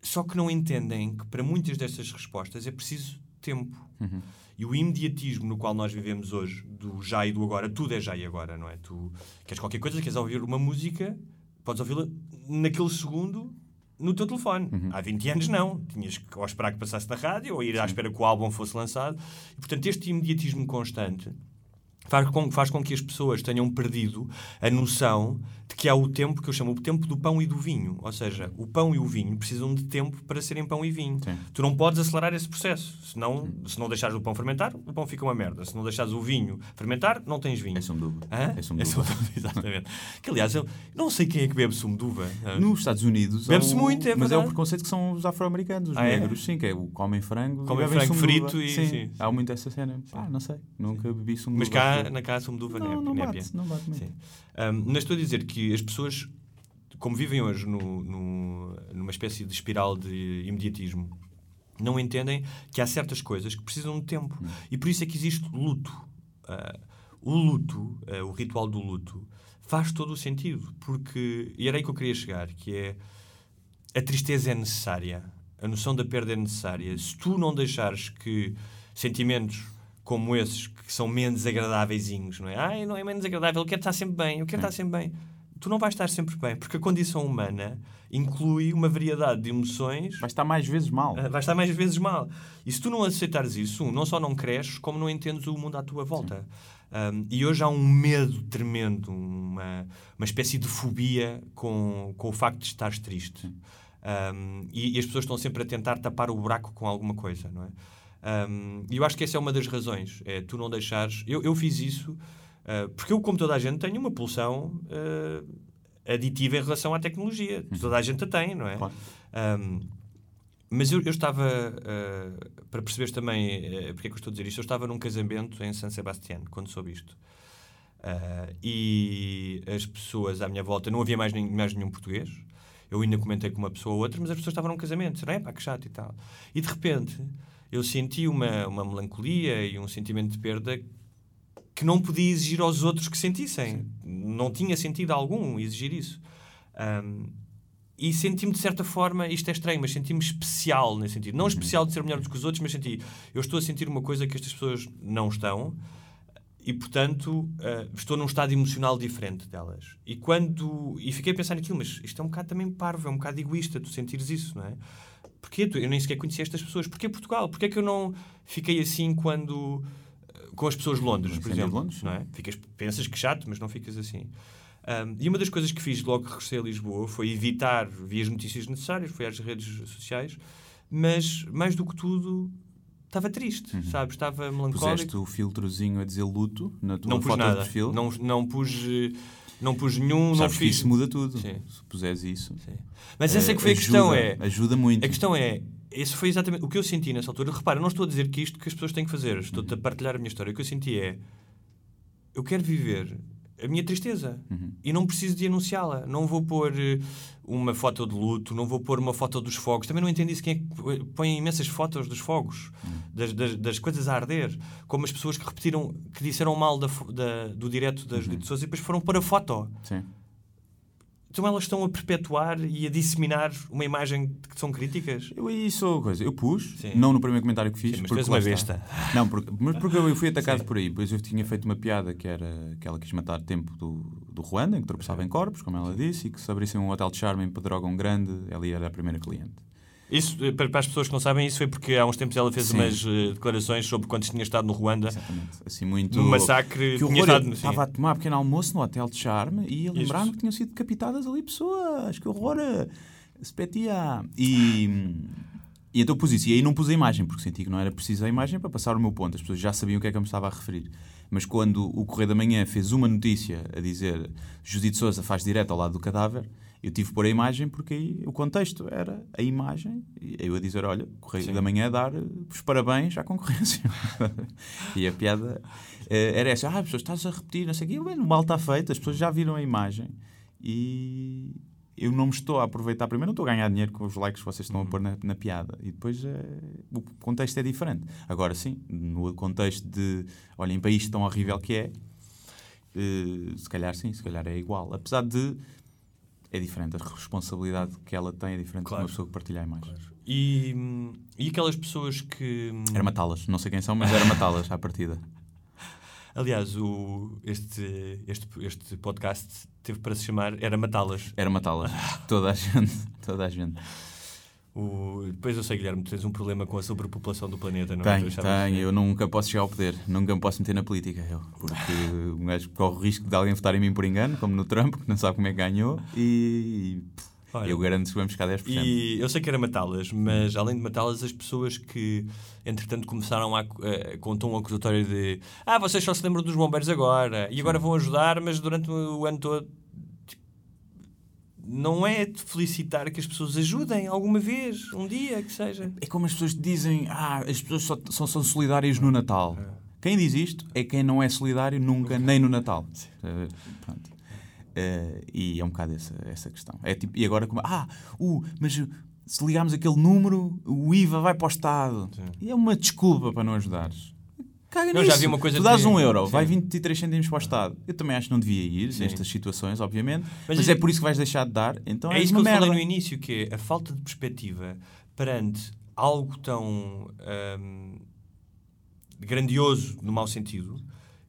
só que não entendem que para muitas destas respostas é preciso tempo. Uhum. E o imediatismo no qual nós vivemos hoje, do já e do agora, tudo é já e agora, não é? Tu queres qualquer coisa, queres ouvir uma música, podes ouvi-la naquele segundo no teu telefone. Uhum. Há 20 anos não. Tinhas que ou esperar que passasse na rádio ou ir à espera que o álbum fosse lançado. E, portanto, este imediatismo constante faz com, faz com que as pessoas tenham perdido a noção de que há o tempo que eu chamo o tempo do pão e do vinho. Ou seja, o pão e o vinho precisam de tempo para serem pão e vinho. Sim. Tu não podes acelerar esse processo. Senão, se não deixares o pão fermentar, o pão fica uma merda. Se não deixares o vinho fermentar, não tens vinho. É sumo de uva. É sumo de uva. Exatamente. que, aliás, eu não sei quem é que bebe sumo de uva. Nos Estados Unidos... Bebe-se muito, é Mas é o preconceito que são os afro-americanos, os ah, é? negros. É? Sim, que é o comem frango comem frango frito e... Sim, sim, há muito essa cena. Ah, não sei. Nunca bebi sumo de uva. Mas cá, na casa sumo de uva não, não, bate, não bate muito. Um, mas estou a dizer que as pessoas como vivem hoje no, no, numa espécie de espiral de imediatismo, não entendem que há certas coisas que precisam de tempo. Hum. E por isso é que existe luto. Uh, o luto, uh, o ritual do luto, faz todo o sentido. Porque, e era aí que eu queria chegar, que é a tristeza é necessária. A noção da perda é necessária. Se tu não deixares que sentimentos como esses, que são menos agradáveis, não é? Ai, não é menos agradável, eu quero estar sempre bem, eu quero estar sempre bem tu não vais estar sempre bem, porque a condição humana inclui uma variedade de emoções. Vai estar mais vezes mal. Uh, vai estar mais vezes mal. E se tu não aceitares isso, um, não só não cresces, como não entendes o mundo à tua volta. Um, e hoje há um medo tremendo, uma, uma espécie de fobia com, com o facto de estares triste. Um, e, e, as pessoas estão sempre a tentar tapar o buraco com alguma coisa, não é? E eu acho que essa é uma das razões. É tu não deixares. Eu, eu fiz isso Uh, porque eu, como toda a gente, tenho uma pulsão uh, aditiva em relação à tecnologia. Uhum. Toda a gente a tem, não é? Claro. Um, mas eu, eu estava, uh, para perceberes também uh, porque é que eu estou a dizer isto, eu estava num casamento em San Sebastián, quando soube isto. E as pessoas à minha volta, não havia mais, nem, mais nenhum português. Eu ainda comentei com uma pessoa ou outra, mas as pessoas estavam num casamento, não é? Pá, que chato e tal. E de repente eu senti uma, uma melancolia e um sentimento de perda que não podia exigir aos outros que sentissem. Sim. Não tinha sentido algum exigir isso. Um, e senti-me de certa forma, isto é estranho, mas senti-me especial nesse sentido. Não uhum. especial de ser melhor do que os outros, mas senti, eu estou a sentir uma coisa que estas pessoas não estão. e portanto eh, estou num estado emocional diferente delas. E quando e fiquei a pensar naquilo, mas isto é um bocado também parvo, é um bocado egoísta tu sentires isso, não é? Porquê? Tu- Eu nem sequer conhecia estas pessoas. Porquê Portugal? Porquê é que eu não fiquei assim quando com as pessoas de Londres, por Incêndio de exemplo? Londres, não é? Ficas, pensas que chato, mas não ficas assim. Ahm, e uma das coisas que fiz logo que regressei a Lisboa foi evitar, vi as notícias necessárias, fui às redes sociais, mas mais do que tudo estava triste, sabes? Estava melancólico. Puseste o filtrozinho a dizer luto na tua Não pus foto nada. de perfil. Não, não pus, não pus nenhum, não Sabes que fiz. isso muda tudo. Sim. Se puseres isso. Sim. Mas essa é eh, que foi a ajuda- questão, é. Ajuda muito. A questão é, esse foi exatamente o que eu senti nessa altura. Repara, não estou a dizer que isto que as pessoas têm que fazer, estou-te a partilhar a minha história. O que eu senti é, eu quero viver a minha tristeza e não preciso de anunciá-la. Não vou pôr eh, uma foto de luto, não vou pôr uma foto dos fogos. Também não entendi isso. Quem é que põe imensas fotos dos fogos, das, das, das coisas a arder, como as pessoas que repetiram, que disseram mal da da- do direto das Rede Sousa e depois foram pôr a foto. Sim. Então elas estão a perpetuar e a disseminar uma imagem de que são críticas? Eu aí sou coisa. Eu pus, Sim. não no primeiro comentário que fiz. Sim, mas porque fez uma está. besta. Não, porque, mas porque eu fui atacado por aí. Depois eu tinha feito uma piada que era que ela quis matar tempo do, do Ruanda, em que tropeçava em corpos, como ela disse, e que se abrissem um hotel de charme em Pedrógão Grande, ela era a primeira cliente. Isso, eh, para as pessoas que não sabem, isso foi porque há uns tempos ela fez Sim. umas eh, declarações sobre quando tinha estado no Ruanda. Exatamente. Assim, muito. No massacre, Que tinha horror, estado estava a tomar pequeno almoço no hotel de charme e lembrar-me que tinham sido decapitadas ali pessoas. Que horror! Spetia! E. E então pus isso. E aí não pus a imagem, porque senti que não era preciso a imagem para passar o meu ponto. As pessoas já sabiam o que é que eu me estava a referir. Mas quando o Correio da Manhã fez uma notícia a dizer Judite Souza faz direto ao lado do cadáver, eu tive que pôr a imagem porque aí o contexto era a imagem e eu a dizer, olha, Correio da Manhã a dar eh, os parabéns à concorrência. e a piada eh, era essa. Ah, as pessoas estás a repetir, não sei o quê. Bem, o mal está feito, as pessoas já viram a imagem e eu não me estou a aproveitar. Primeiro, não estou a ganhar dinheiro com os likes que vocês estão a pôr na, na piada. E depois eh, o contexto é diferente. Agora, sim, no contexto de olhem para isto tão horrível que é, eh, se calhar sim, se calhar é igual. Apesar de. É diferente, a responsabilidade que ela tem é diferente Claro. de uma pessoa que partilha a imagem. E, hum, e aquelas pessoas que. hum, Era matá-las, não sei quem são, mas era matá-las à partida. Aliás, o, este, este, este podcast teve para se chamar Era Matá-las. Era matá-las. Toda a gente. Toda a gente. O, depois eu sei, Guilherme, tu tens um problema com a sobrepopulação do planeta, não é? Tenho, tenho. Eu nunca posso chegar ao poder. Nunca me posso meter na política, eu. Porque um gajo corre o risco de alguém votar em mim por engano, como no Trump, que não sabe como é que ganhou, e Olha, eu garanto que vamos ficar 10%. E eu sei que era matá-las, mas além de matá-las, as pessoas que, entretanto, começaram a, a, com um tom acusatório de ah, vocês só se lembram dos bombeiros agora e agora vão ajudar, mas durante o ano todo. Não é de felicitar que as pessoas ajudem alguma vez, um dia que seja. É como as pessoas dizem, ah, as pessoas só, só são solidárias no Natal. Quem diz isto é quem não é solidário nunca, nem no Natal. Eh, pronto. Eh, e é um bocado essa, essa questão. É tipo, e agora como, ah, uh, mas se ligarmos aquele número, o IVA vai para o Estado. E é uma desculpa para não ajudares. Caga Não, nisso. já vi uma coisa tu dás que- um euro, Sim. vai 23 cêntimos para o Estado. Eu também acho que não devia ir nestas situações, obviamente. Mas Mas, é- é por isso que vais deixar de dar. Então é és isso que eu falei merda. no início, que é a falta de perspectiva perante algo tão hum, grandioso, no mau sentido,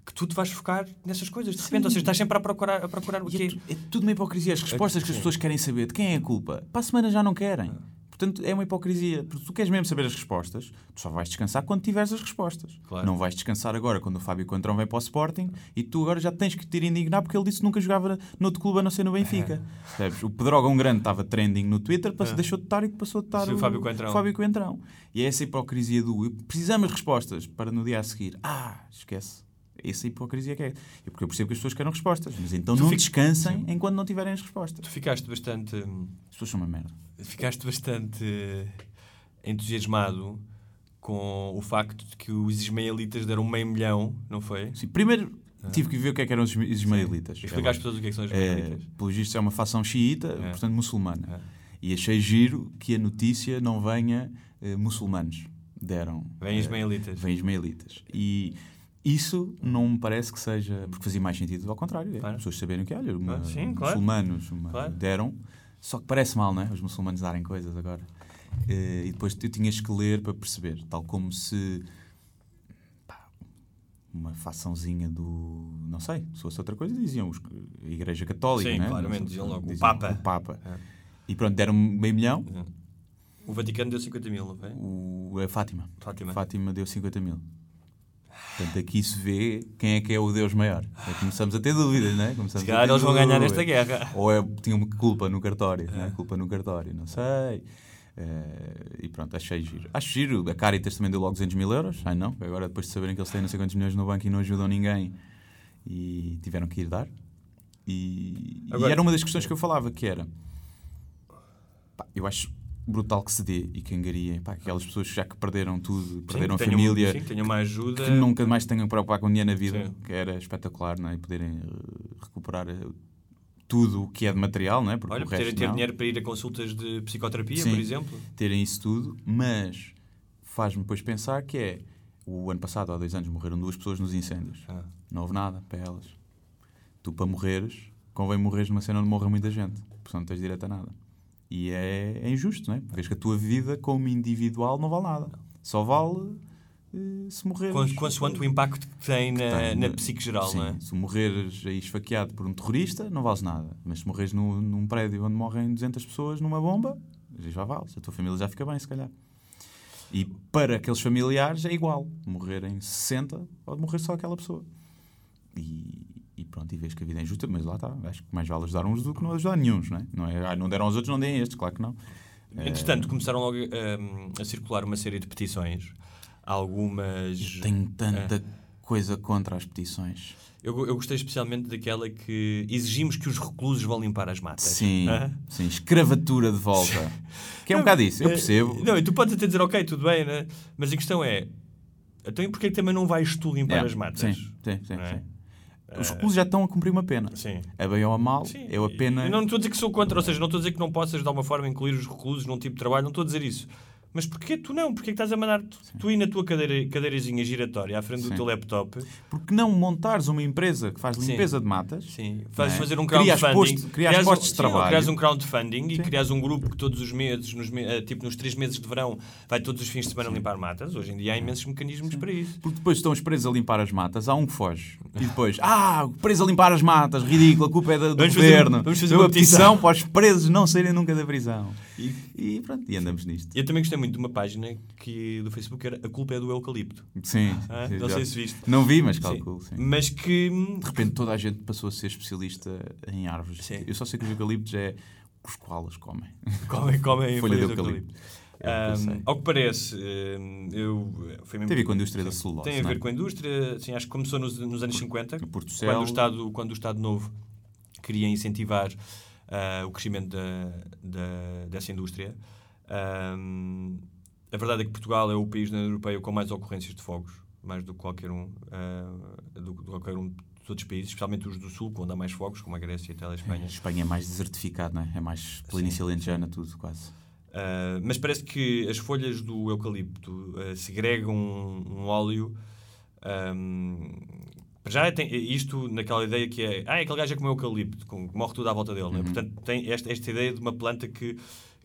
que tu te vais focar nessas coisas. De repente, ou seja, estás sempre a procurar, a procurar o E é, quê? tu- é tudo uma hipocrisia. As respostas que as Sim. pessoas querem saber de quem é a culpa, para a semana já não querem. Portanto, é uma hipocrisia. Porque tu queres mesmo saber as respostas, tu só vais descansar quando tiveres as respostas. Claro. Não vais descansar agora quando o Fábio Contrão vem para o Sporting e tu agora já tens que te ir indignar porque ele disse que nunca jogava noutro clube a não ser no Benfica. Percebes? O Pedrógão Grande estava trending no Twitter, passou, deixou de estar e passou de estar Sim, o Fábio Coentrão. Fábio Coentrão. E é essa hipocrisia do precisamos de respostas para no dia a seguir. Ah, esquece. Essa hipocrisia que é. É porque eu percebo que as pessoas querem respostas, mas então Tu não descansem enquanto não tiverem as respostas. Tu ficaste bastante. hum, As pessoas são uma merda. Ficaste bastante entusiasmado com o facto de que os ismaelitas deram meio milhão, não foi? Sim, primeiro tive que ver o que é que eram os isma- ismaelitas. Explica às pessoas o que é que são os ismaelitas. É, pelos vistos é uma facção xiita, É. portanto muçulmana. É. E achei giro que a notícia não venha eh, muçulmanos. Deram. Vêm eh, ismaelitas. Vêm ismaelitas. E isso não me parece que seja. Porque fazia mais sentido ao contrário. É, Claro. As pessoas saberem que, olha, uma, Ah, sim, claro. muçulmanos uma- Claro. deram. Só que parece mal, não é? Os muçulmanos darem coisas agora. Eh, e depois tu tinhas que ler para perceber. Tal como se. pá, uma façãozinha do. Não sei, se fosse outra coisa, diziam os- a Igreja Católica, Sim, né? claramente, diziam logo o diziam Papa. O Papa. É. E pronto, deram meio milhão. O Vaticano deu 50 mil, não foi? O, a Fátima. Fátima. Fátima deu 50 mil. Portanto, aqui se vê quem é que é o Deus maior. Aí começamos a ter dúvidas? Começamos Se calhar a ter eles vão ganhar esta guerra. Ou é, tinham culpa no cartório, né? Culpa no cartório, não sei. Eh, e pronto, achei giro. Acho giro. A Caritas também deu logo 200 mil euros. Ai não, agora depois de saberem que eles têm não sei quantos milhões no banco e não ajudam ninguém e tiveram que ir dar. E, e Agora- era uma das questões que eu falava, que era pá, eu acho brutal que se dê e que angaria pá, aquelas pessoas já que perderam tudo, perderam a tenham- família, sim, tenham uma ajuda. que nunca mais tenham que preocupar com dinheiro na vida, Sim. que era espetacular, não é? E poderem eh, recuperar eh, tudo o que é de material, não é? Porque Olha, poderem ter não. dinheiro para ir a consultas de psicoterapia, Sim, por exemplo. Terem isso tudo, mas faz-me depois pensar que é o ano passado, há dois anos, morreram duas pessoas nos incêndios. Ah. Não houve nada para elas. Tu, para morreres, convém morreres numa cena onde morra muita gente, porque não tens direito a nada. E é, é injusto, não é? Vês que a tua vida, como individual, não vale nada. Só vale eh, se morreres. Cons- Consoante o impacto que tem na, tem, na né? psique geral, Sim, não é? Se morreres aí esfaqueado por um terrorista, não vales nada. Mas se morreres num, num prédio onde morrem 200 pessoas numa bomba, já vales. A tua família já fica bem, se calhar. E para aqueles familiares é igual. Morrerem 60 pode morrer só aquela pessoa. E, e pronto, e vês que a vida é injusta, mas lá está. Acho que mais vale ajudar uns do que não ajudar nenhum, não é? Não, é, ah, não deram aos outros, não deem a estes, claro que não. Eh, Entretanto, começaram logo hum, a circular uma série de petições. Algumas. Tenho tanta É. coisa contra as petições. Eu, eu gostei especialmente daquela que exigimos que os reclusos vão limpar as matas. Sim, Hã? sim, escravatura de volta. Que é um bocado isso, eu É, percebo. Não, e tu podes até dizer, ok, tudo bem, né? mas a questão é: então e porquê também não vais tu limpar É, as matas? Sim, sim, é? sim. Os reclusos já estão a cumprir uma pena. Sim. A bem ou a mal, Sim. eu a pena. Eu não estou a dizer que sou contra, ou seja, não estou a dizer que não possas de alguma forma incluir os reclusos num tipo de trabalho, não estou a dizer isso. Mas porquê tu não? Porquê que estás a mandar tu, tu ir na tua cadeira, cadeirazinha giratória à frente do Sim. teu laptop? Porque não montares uma empresa que faz Sim. limpeza de matas? Sim, não fazes é? fazer um Crias crowdfunding. posto- crias crias postos um, de trabalho. Sim, crias um crowdfunding e crias um grupo que todos os meses, nos, eh, tipo nos três meses de verão, vai todos os fins de semana limpar matas. Hoje em dia há imensos mecanismos para isso. Porque depois estão os presos a limpar as matas, há um que foge. E depois, ah, preso a limpar as matas, ridículo, a culpa é do, do Vamos fazer- governo. vamos fazer uma petição. para os presos não saírem nunca da prisão. E, pronto, e andamos nisto. Eu também gostei muito de uma página que, do Facebook que era A Culpa é do Eucalipto. Sim, Ah, sim, não sei se viste. Não vi, mas Sim. calculo, sim. Mas que. hum, De repente toda a gente passou a ser especialista em árvores. Sim. Eu só sei que os eucaliptos é os koalas comem. Comem, comem Folha de folhas de eucalipto. É sei. ao que parece, ahm, eu, foi mesmo- Tem a ver com a indústria da celulose, Tem a ver é? com a indústria, sim, acho que começou nos, nos anos 50, Portocelo. quando o, Estado, quando o Estado Novo queria incentivar ah, o crescimento da, da- dessa indústria. Ahm, a verdade é que Portugal é o país na União Europeia com mais ocorrências de fogos, mais do que qualquer um, ah, do que qualquer um dos outros países, especialmente os do Sul, onde há mais fogos, como a Grécia, a Itália, a A Espanha. Espanha é mais desertificado, não é? É mais planície alentejana, tudo quase. Uh, mas parece que as folhas do eucalipto uh, segregam um, um óleo. um, para já tem isto naquela ideia que é ah, aquele gajo é como eucalipto, com- morre tudo à volta dele. não é? Portanto, tem esta, esta ideia de uma planta que,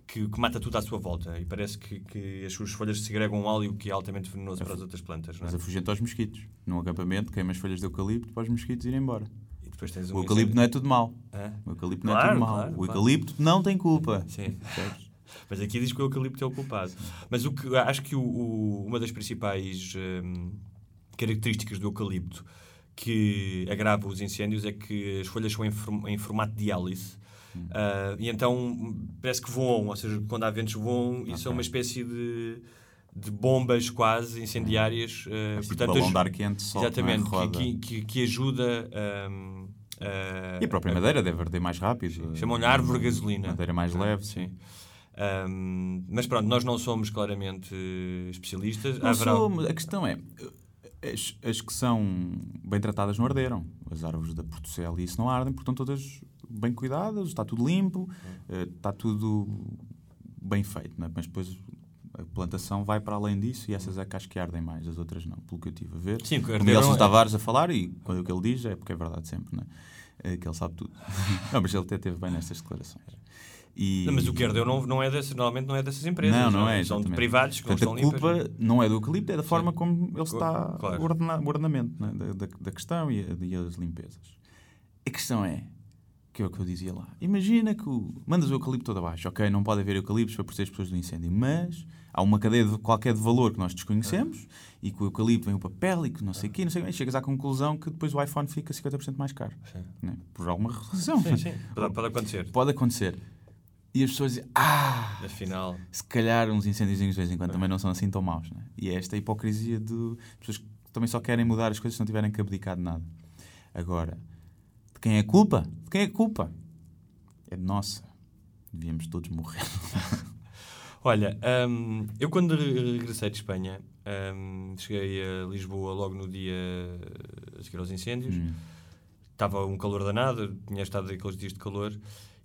que, que mata tudo à sua volta. E parece que, que as suas folhas segregam um óleo que é altamente venenoso para as outras plantas. É? Mas afugenta aos mosquitos. Num acampamento, queima as folhas de eucalipto para os mosquitos irem embora. Um O eucalipto não é tudo. Hã? O eucalipto não é Claro, tudo mau. claro, o claro. eucalipto não tem culpa. Sim. Mas aqui diz que o eucalipto é o culpado. Mas o que acho que o- o- uma das principais hum, características do eucalipto que agrava os incêndios é que as folhas são em, form- em formato de hélice. Ah, e então parece que voam, ou seja, quando há ventos voam e são uma espécie de, de bombas quase incendiárias. ah, tipo balão de ar quente, exatamente, não é? Roda. que, que, que ajuda hum, a- E a própria madeira deve arder mais rápido. Chamam-lhe árvore gasolina. Madeira mais leve, Sim. Ahm, mas pronto, nós não somos claramente eh, especialistas. Não Haverá- somos. A questão é, as, as que são bem tratadas não arderam. As árvores da Portocelo e isso não ardem, porque estão todas bem cuidadas, está tudo limpo, eh, está tudo bem feito. É? Mas depois a plantação vai para além disso e essas é que acho que ardem mais, as outras não, pelo que eu estive a ver. Sim, o Sousa é- Tavares a falar e quando o que ele diz é porque é verdade sempre. É? eh, que ele sabe tudo. não, mas ele até teve bem nestas declarações. E... Não, mas o que herdeu não, não é dessas, normalmente não é dessas empresas. Não, não é. São de privados que não Portanto, estão a culpa limpas. não é do eucalipto, é da forma como ele está claro. o, ordena- o ordenamento né, da, da, da questão e, e as limpezas. A questão é, que é o que eu dizia lá, imagina que o, mandas o eucalipto todo abaixo, ok, não pode haver eucaliptos para proteger as pessoas do incêndio, mas há uma cadeia de, qualquer de valor que nós desconhecemos e que o eucalipto vem o papel e que não sei o quê, não sei o quê, chegas à conclusão que depois o iPhone fica 50% mais caro. né, Por alguma razão. Sim, sim. Pode, pode acontecer. Pode acontecer. E as pessoas dizem, ah, Afinal. se calhar uns incêndios de vez em quando também não são assim tão maus. Né? E é esta hipocrisia de pessoas que também só querem mudar as coisas se não tiverem que abdicar de nada. Agora, de quem é a culpa? De quem é a culpa? É de nossa. Devíamos todos morrer. Olha, hum, eu quando re- regressei de Espanha, hum, cheguei a Lisboa logo no dia a seguir aos incêndios. Hum. Estava um calor danado, tinha estado aqueles dias de calor.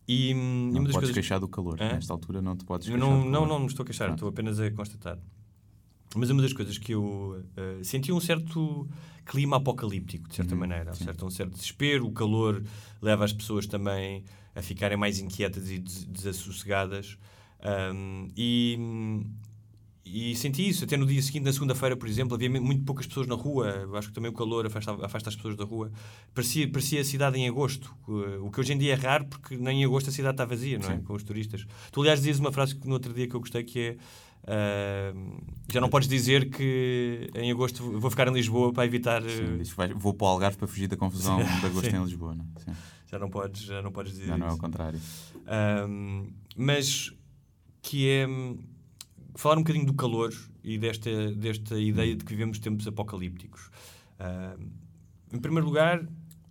E, hum, e Não uma das podes coisas... queixar do calor. Hã? Nesta altura não te podes Eu queixar não, não, calor. não me estou a queixar, Pronto. estou apenas a constatar. Mas uma das coisas que eu eh, senti um certo clima apocalíptico, de certa Uhum, maneira. sim. Certo? Um certo desespero, o calor leva as pessoas também a ficarem mais inquietas e des desassossegadas. Ahm, e, e senti isso. Até no dia seguinte, na segunda-feira, por exemplo, havia muito poucas pessoas na rua. Acho que também o calor afasta, afasta as pessoas da rua. Parecia, parecia a cidade em agosto. O que hoje em dia é raro, porque nem em agosto a cidade está vazia, não é? Sim. Com os turistas. Tu, aliás, dizes uma frase que no outro dia que eu gostei, que é... ah, já não podes dizer que em agosto vou ficar em Lisboa para evitar... Sim, eh, vou para o Algarve para fugir da confusão de agosto em Lisboa. Não? é? Sim. já, não podes, já não podes dizer Não, não é ao contrário. Ahm, mas que é falar um bocadinho do calor e desta, desta ideia de que vivemos tempos apocalípticos. Ahm, em primeiro lugar,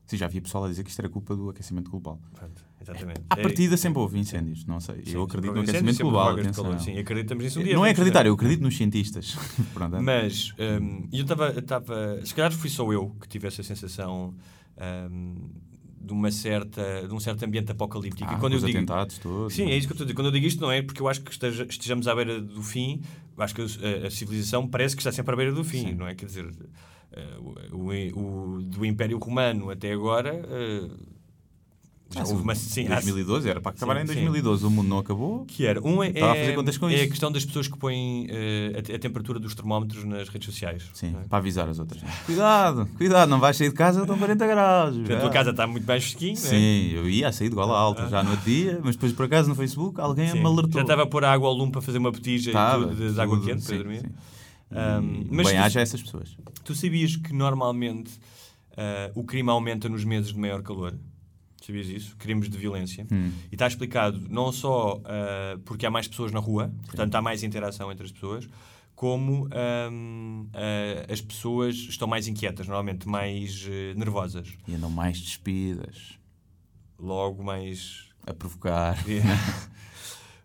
Sim, já havia pessoal a dizer que isto era culpa do aquecimento global. pronto, exatamente. À É- partida sempre houve incêndios, não sei. Sim, eu acredito no aquecimento global. calor. Sim, acreditamos nisso um dia. não é acreditar, fazer. eu acredito nos cientistas. Pronto, é. Mas hum, eu estava. Se calhar fui só eu que tive essa sensação hum, de uma certa de um certo ambiente apocalíptico. Ah, e quando eu digo, todos. Sim, é isso que eu estou a dizer. Quando eu digo isto, não é porque eu acho que esteja- estejamos à beira do fim. Acho que a, a civilização parece que está sempre à beira do fim, Sim. não é? Quer dizer, eh, o, o- do Império Romano até agora. eh, já Ah, sim, houve uma. Sim, há- 2012 era para acabar Sim, em sim. 2012. O mundo não acabou. que era. Um é, Estava a fazer contas com é a isso. questão das pessoas que põem eh, a, a temperatura dos termómetros nas redes sociais. Sim, é? para avisar as outras. Cuidado, cuidado, não vais sair de casa, estão 40 graus. Portanto, a tua casa está muito mais fresquinho, não é? Sim, eu ia a sair de gola alta já no outro dia, mas depois por acaso no Facebook alguém Sim. me alertou. Já estava a pôr a água ao lume para fazer uma botija Estava, e tudo, de, de água tudo, quente sim, para dormir. sim. Ahm, E mas bem tu- haja essas pessoas. Tu sabias que normalmente ah, o crime aumenta nos meses de maior calor? Sabias isso? Crimes de violência. Hum. E está explicado não só ah, porque há mais pessoas na rua, portanto há mais interação entre as pessoas, como ahm, ah, as pessoas estão mais inquietas, normalmente mais eh, nervosas. E andam mais despidas, Logo mais a provocar.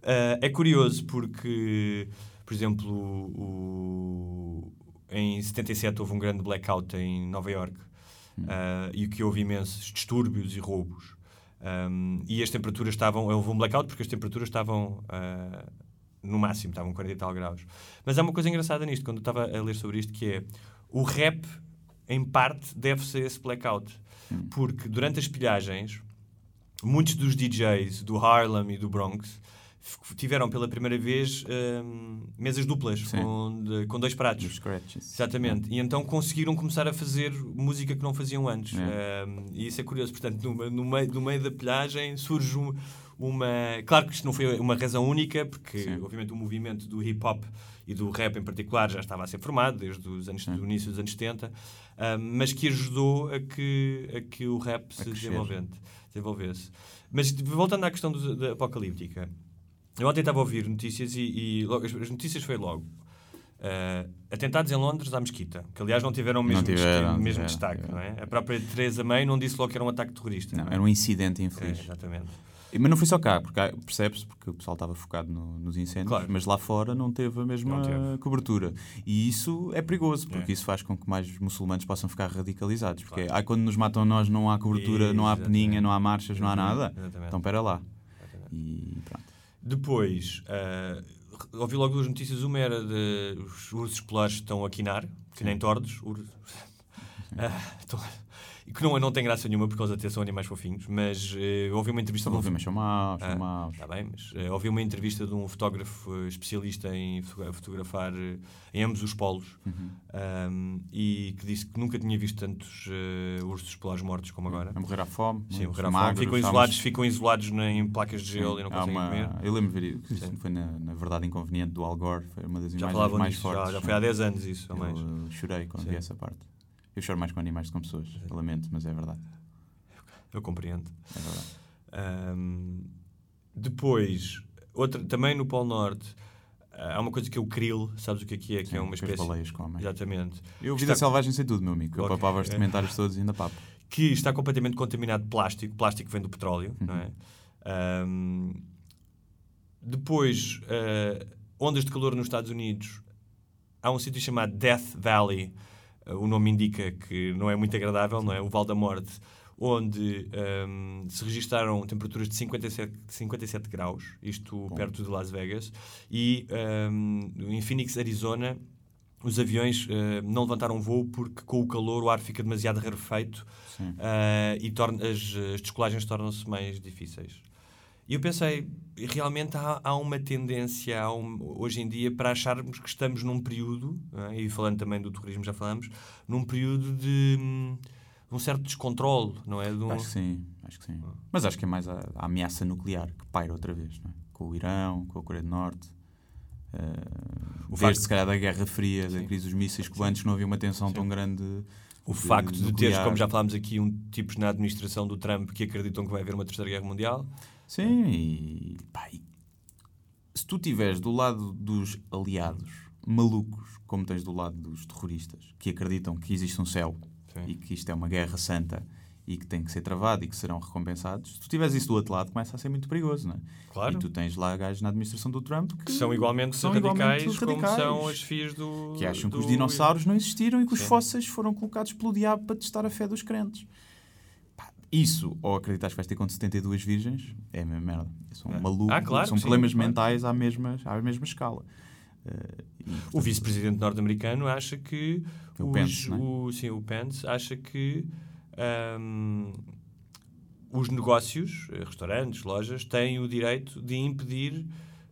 Uh, é curioso porque, por exemplo, o- em 77 houve um grande blackout em Nova York uh, e o que houve imensos distúrbios e roubos. Um, e as temperaturas estavam. Houve um blackout porque as temperaturas estavam uh, no máximo, estavam 40 e tal graus. Mas há uma coisa engraçada nisto, quando eu estava a ler sobre isto, que é o rap, em parte, deve-se a esse blackout. Porque durante as pilhagens, muitos dos DJs do Harlem e do Bronx tiveram pela primeira vez hum, mesas duplas com, de- com dois pratos. Os scratches. Exatamente. E então conseguiram começar a fazer música que não faziam antes. É. Um, e isso é curioso. Portanto, no, no meio, no meio da pilhagem surge um- uma. Claro que isto não foi uma razão única, porque Sim. obviamente o movimento do hip hop e do rap em particular já estava a ser formado desde os anos, do início dos anos 70, um, mas que ajudou a que, a que o rap se crescer. desenvolvente- desenvolvesse. Mas voltando à questão do- da apocalíptica, eu ontem estava a ouvir notícias e, e logo- as, as notícias foi logo. Uh, atentados em Londres à mesquita, que aliás não tiveram o mesmo, Não tiveram, mesmo tiveram, destaque, tiveram. não é? A própria Teresa May não disse logo que era um ataque terrorista. Não, é? era um incidente É, infeliz. exatamente. E- Mas não foi só cá, porque percebe-se, porque o pessoal estava focado no- nos incêndios, Claro. mas lá fora não teve a mesma teve. cobertura. E isso é perigoso, porque É. isso faz com que mais muçulmanos possam ficar radicalizados. Porque ah, quando nos matam nós não há cobertura, não há Exatamente. peninha, não há marchas, não há nada. Exatamente. Então espera lá. E pronto. Depois, ah, ouvi logo duas notícias. Uma era de os ursos polares estão a quinar, que nem tordos. ur- estão- e que não, não tem graça nenhuma porque eles até são animais fofinhos, mas eh, ouvi uma entrevista ouvi, mas são maus, são Ah, maus. Está bem, mas eh, ouvi uma entrevista de um fotógrafo eh, especialista em fotogra- fotografar eh, em ambos os polos Uhum. ahm, e que disse que nunca tinha visto tantos eh, ursos polares mortos como agora. A morrer à fome. Sim, morrer à fome. magros, Ficam há isolados, uns- ficam isolados na- em placas de gelo e não conseguem uma- comer. Eu lembro de ver isso. Foi na, na verdade inconveniente do Al Gore. Foi uma das Já imagens falavam mais disso, fortes. já, já foi há 10 anos isso, ou Eu, mais. eh, chorei quando Sim. vi essa parte. Eu choro mais com animais do que com pessoas. Eu lamento, mas é verdade. Eu compreendo. É verdade. Ahm, depois, outra, também no Polo Norte, há uma coisa que é o krill, sabes o que é que é? Que Sim, é uma que as espécie. baleias comem. Exatamente. Eu vida está- selvagem sei tudo, meu amigo. Eu Ok. papava os É. documentários todos e ainda papo. que está completamente contaminado de plástico. Plástico vem do petróleo, não é? Ahm, depois, ah, ondas de calor nos Estados Unidos. Há um sítio chamado Death Valley. O nome indica que não é muito agradável, não é? O Val da Morte. Onde ahm, se registaram temperaturas de 57, 57 graus, isto perto de Las Vegas, e ahm, em Phoenix, Arizona, os aviões eh, não levantaram voo porque com o calor o ar fica demasiado rarefeito eh, e torna, as, as descolagens tornam-se mais difíceis. E eu pensei, realmente há, há uma tendência há um- hoje em dia para acharmos que estamos num período, é? e falando também do turismo já falamos, num período de hum, um certo descontrole, não é? De um- Acho que sim, acho que sim. Mas acho que é mais a, a ameaça nuclear que paira outra vez, é? Com o Irão, com a Coreia do Norte. eh, O desde facto- se calhar da Guerra Fria, da Sim. crise dos mísseis cubanos, não havia uma tensão tão grande. O facto de teres, nuclear. como já falámos aqui, um tipos na administração do Trump que acreditam que vai haver uma terceira guerra mundial. Sim, e, pá, e se tu estiveres do lado dos aliados malucos, como tens do lado dos terroristas, que acreditam que existe um céu Sim. e que isto é uma guerra santa e que tem que ser travado e que serão recompensados, se tu tiveres isso do outro lado, começa a ser muito perigoso, não é? Claro. E tu tens lá gajos na administração do Trump que, Que são igualmente são radicais, igualmente como radicais, são as filhas do. que acham que do- os dinossauros não existiram e que os fósseis foram colocados pelo diabo para testar a fé dos crentes. Isso, ou acreditas que vais ter com 72 virgens, é a mesma merda. São Ah. malucos, Ah, claro, são sim, problemas claro. mentais à mesma, à mesma escala. Eh, e, O portanto, vice-presidente norte-americano acha que. O os, Pence, é? o, sim, o Pence acha que. ahm, os negócios, eh, restaurantes, lojas, têm o direito de impedir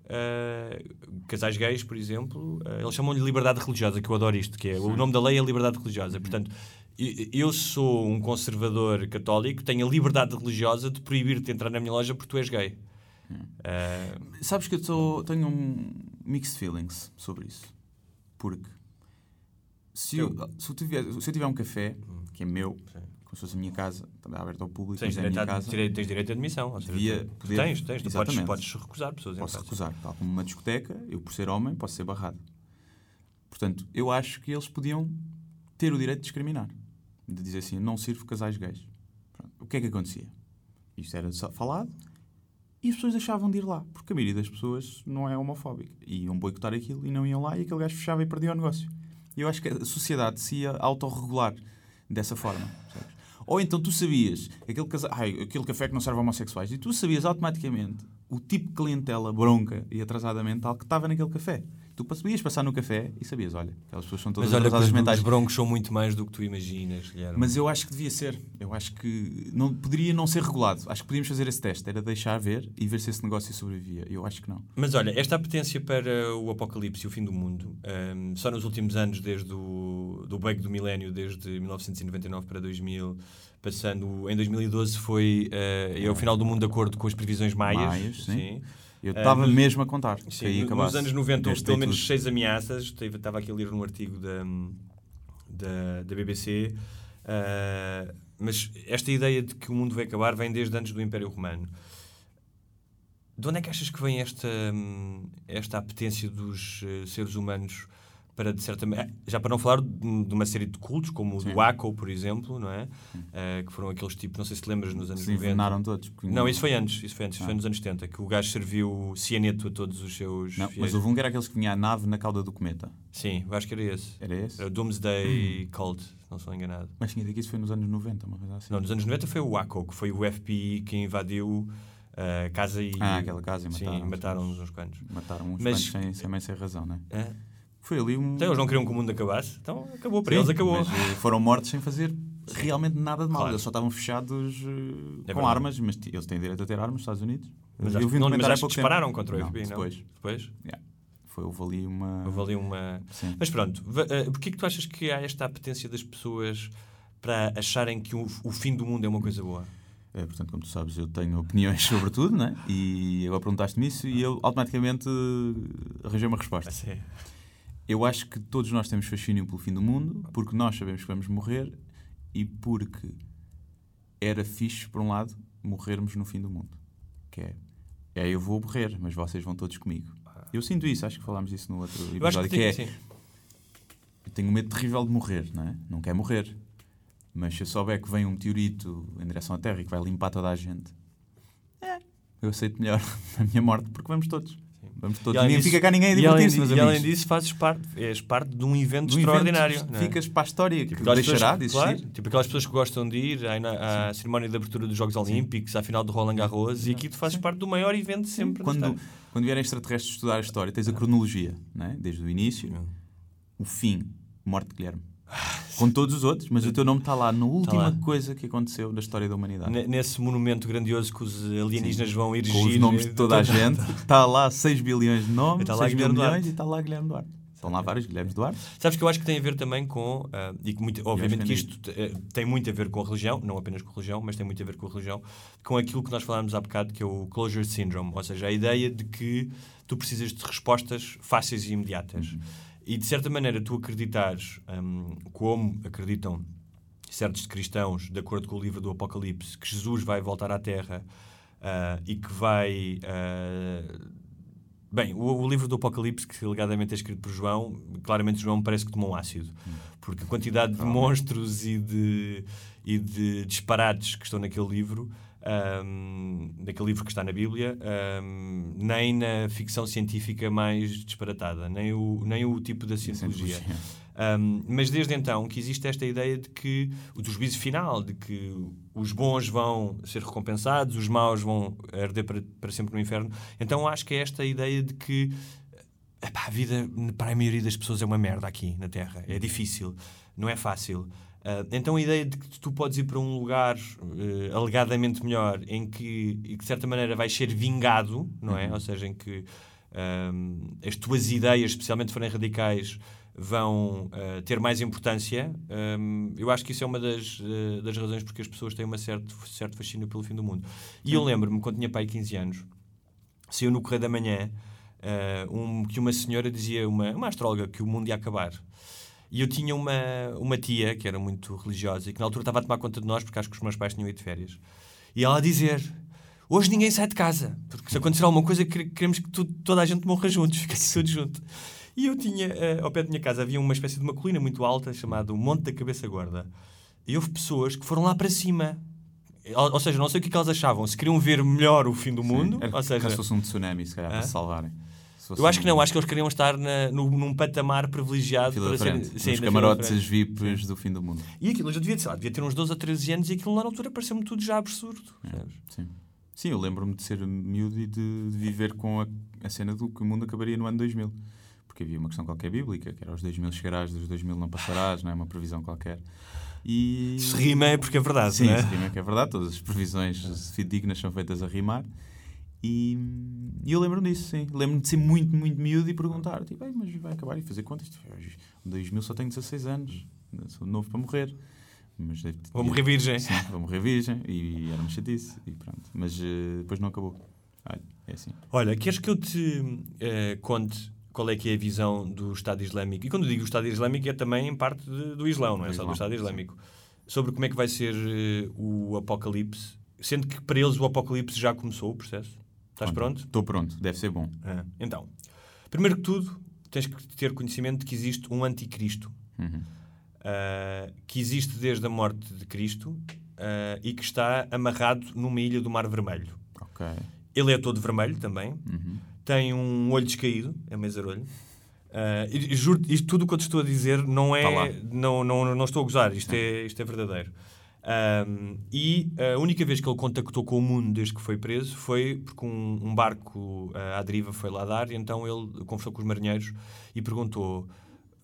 ah, casais gays, por exemplo. ah, eles chamam-lhe liberdade religiosa, que eu adoro isto, que é o nome da lei é liberdade religiosa. Portanto, eu sou um conservador católico, tenho a liberdade religiosa de proibir-te entrar na minha loja porque tu és gay. Ah, Sabes que eu tenho um mixed feelings sobre isso. Porque se eu, se eu, tiver, se eu tiver um café, que é meu, Sim. Se fosse a minha casa, também aberto ao público, tens, mas é a direito minha casa, direito- tens direito de admissão. ou Devia tu- poder- tens, tens. Tu podes, podes recusar pessoas. posso recusar. Tal como uma discoteca, eu por ser homem posso ser barrado. Portanto, eu acho que eles podiam ter o direito de discriminar. De dizer assim, não sirvo casais gays. Pronto. O que é que acontecia? Isto era falado e as pessoas deixavam de ir lá. Porque a maioria das pessoas não é homofóbica. E iam boicotar aquilo e não iam lá e aquele gajo fechava e perdia o negócio. E eu acho que a sociedade se ia autorregular dessa forma. percebes? Ou então tu sabias aquele, casa... Ai, aquele café que não serve a homossexuais e tu sabias automaticamente o tipo de clientela bronca e atrasada mental que estava naquele café. Tu podias passar no café e sabias, olha, aquelas pessoas são todas Mas olha os, mentais. os broncos são muito mais do que tu imaginas, Guilherme. Mas eu acho que devia ser. Eu acho que não, poderia não ser regulado. Acho que podíamos fazer esse teste. Era deixar ver e ver se esse negócio sobrevivia. Eu acho que não. Mas olha, esta apetência para o apocalipse e o fim do mundo, hum, só nos últimos anos, desde o do bug do milénio, desde 1999 para 2000, passando em 2012 foi eh, é o final do mundo de acordo com as previsões maias. Maias, sim. Eu Eh, estava nos- mesmo a contar. Sim, no- nos anos 90 houve pelo menos tudo. seis ameaças. Estava aqui a ler num artigo da, da, da BBC. ah, mas esta ideia de que o mundo vai acabar vem desde antes do Império Romano. De onde é que achas que vem esta, hum, esta apetência dos eh, seres humanos para, de certa maneira, já para não falar de, uma série de cultos, como o do Waco, por exemplo, não é? Ah, que foram aqueles tipos, não sei se lembras, nos anos Se 90. envenenaram todos. porque Não, isso foi antes, isso foi antes, isso Ah. foi nos anos 70, que o gajo serviu cianeto a todos os seus Não, fiéis. mas houve um que era aqueles que vinha a nave na cauda do cometa. Sim, eu acho que era esse. Era esse? Era o Doomsday Cult, se não sou enganado. Mas tinha que isso foi nos anos 90, uma coisa assim. Não, nos anos 90 foi o Waco, que foi o FBI que invadiu eh, a casa e... Ah, aquela casa e Sim, mataram. mataram uns quantos. Mataram uns Mas- quantos sem, sem, sem razão, não é? É. Foi ali um. Então eles não queriam que o mundo acabasse, então acabou para Sim, eles, acabou. mas, eh, foram mortos sem fazer realmente nada de mal. Claro. Eles só estavam fechados eh, com verdade. armas, mas eles têm direito a ter armas nos Estados Unidos. Mas eu vi um há pouco tempo. dispararam contra o FBI, não? depois. Depois? Yeah. Foi, houve ali uma... Houve ali uma... Sim. Mas pronto, eh, porquê que tu achas que há esta apetência das pessoas para acharem que o, o fim do mundo é uma coisa boa? É, portanto, como tu sabes, eu tenho opiniões sobre tudo, né? E agora perguntaste-me isso e eu automaticamente arranjei uma resposta. Sim. Eu acho que todos nós temos fascínio pelo fim do mundo, porque nós sabemos que vamos morrer e porque era fixe, por um lado, morrermos no fim do mundo. Que é, é eu vou morrer, mas vocês vão todos comigo. Eu sinto isso, acho que falámos disso no outro Eu acho episódio, que, que, é, sim. eu tenho um medo terrível de morrer, não é? Não quero morrer. Mas se eu souber que vem um meteorito em direção à Terra e que vai limpar toda a gente, é, eu aceito melhor a minha morte, porque vamos todos. Vamos todos. E além Nem disso- fica cá ninguém a divertir-se, e além disso, fazes parte, és parte de um evento um extraordinário. evento, é? ficas para a história, que aquelas deixará pessoas- de existir. claro, tipo aquelas pessoas que gostam de ir à, à cerimónia de abertura dos Jogos Olímpicos, à final do Roland Garros, e aqui tu fazes parte do maior evento sempre. Quando, quando vierem extraterrestres estudar a história, tens a cronologia, não é? desde o início, o fim, morte de Guilherme. Com todos os outros, mas o teu nome está lá na última lá. coisa que aconteceu na história da humanidade. Ne- Nesse monumento grandioso que os alienígenas vão erigir. Com os nomes de toda a gente. Está lá 6 bilhões de nomes, Está lá 6 mil Guilherme milhões Duarte. e está lá Guilherme Duarte. Estão lá vários Guilhermes Duarte. Sabes que eu acho que tem a ver também com, ah, e que muito- obviamente que isto eh, tem muito a ver com a religião, não apenas com a religião, mas tem muito a ver com a religião, com aquilo que nós falámos há bocado, que é o closure syndrome, ou seja, a ideia de que tu precisas de respostas fáceis e imediatas. Uhum. E de certa maneira tu acreditares, hum, como acreditam certos cristãos, de acordo com o livro do Apocalipse, que Jesus vai voltar à Terra ah, e que vai. ah, Bem, o, o livro do Apocalipse, que alegadamente é escrito por João, claramente João parece que tomou um ácido. Porque a quantidade de monstros e de, e de disparates que estão naquele livro, ahm, naquele livro que está na Bíblia, ahm, nem na ficção científica mais disparatada, nem o, nem o tipo da cientologia. Um, mas desde então que existe esta ideia de que o do juízo final, de que os bons vão ser recompensados, os maus vão arder para, para sempre no inferno. Então acho que é esta ideia de que epá, a vida para a maioria das pessoas é uma merda aqui na Terra. É difícil, não é fácil. Ah, então a ideia de que tu podes ir para um lugar eh, alegadamente melhor em que, e que de certa maneira vais ser vingado, não é? Ou seja, em que ahm, as tuas ideias, especialmente se forem radicais, vão ah, ter mais importância. Ahm, eu acho que isso é uma das, eh, das razões porque as pessoas têm um certo, certo fascínio pelo fim do mundo. E eu lembro-me, quando tinha pai 15 anos, saiu no Correio da Manhã ah, um, que uma senhora dizia, uma, uma astróloga, que o mundo ia acabar. E eu tinha uma, uma tia que era muito religiosa e que na altura estava a tomar conta de nós, porque acho que os meus pais tinham ido de férias. E ela a dizer: Hoje ninguém sai de casa, porque se acontecer alguma coisa, quere- queremos que tu- toda a gente morra juntos, fica tudo junto. E eu tinha, eh, ao pé da minha casa, havia uma espécie de uma colina muito alta chamada o Monte da Cabeça Gorda. E houve pessoas que foram lá para cima. Ou, ou seja, não sei o que, é que elas achavam. Se queriam ver melhor o fim do mundo, Era ou seja, caso fosse um tsunami, se calhar, Hã? para se salvarem. Fosse eu acho que não, acho que eles queriam estar na, no- num patamar privilegiado Fila para serem. sim, nos camarotes VIPs do fim do mundo. E aquilo eu já devia, sei lá, devia ter uns 12 ou 13 anos e aquilo lá na altura pareceu-me tudo já absurdo. É, sim. Sim, eu lembro-me de ser miúdo e de, de viver com a, a cena do que o mundo acabaria no ano 2000. Porque havia uma questão qualquer bíblica, que era os 2000 chegarás, dos 2000 não passarás, não é? Uma previsão qualquer. E... Se rima é porque é verdade, Sim, não é? se rima é que é verdade. Todas as previsões fidedignas são feitas a rimar. E, e eu lembro-me disso, sim. Lembro-me de ser muito, muito miúdo e perguntar, tipo, "Ei, mas vai acabar e fazer contas. Em 2000 só tenho 16 anos, sou novo para morrer. Mas, deve- Vou morrer virgem. Sim, vou morrer virgem. E era uma chatice. E pronto. Mas eh, depois não acabou. Olha, é assim. Olha, queres que eu te eh, conte qual é que é a visão do Estado Islâmico? E quando eu digo Estado Islâmico é também em parte de- do Islão, não é Do só do Islão, Estado. Islâmico. Sobre como é que vai ser eh, o Apocalipse, sendo que para eles o Apocalipse já começou o processo. Estás pronto? Estou pronto. Deve ser bom. Ah, então, primeiro que tudo, tens que ter conhecimento de que existe um anticristo. Uhum. ah, que existe desde a morte de Cristo ah, e que está amarrado numa ilha do Mar Vermelho. Ok. Ele é todo vermelho também, Uhum. tem um olho descaído, é meio-olho. Ah, e, juro isto tudo o que eu te estou a dizer não Tá é. Não, não, não estou a gozar, isto é, isto é verdadeiro. Ahm, e a única vez que ele contactou com o mundo desde que foi preso foi porque um, um barco ah, à deriva foi lá dar, e então ele conversou com os marinheiros e perguntou: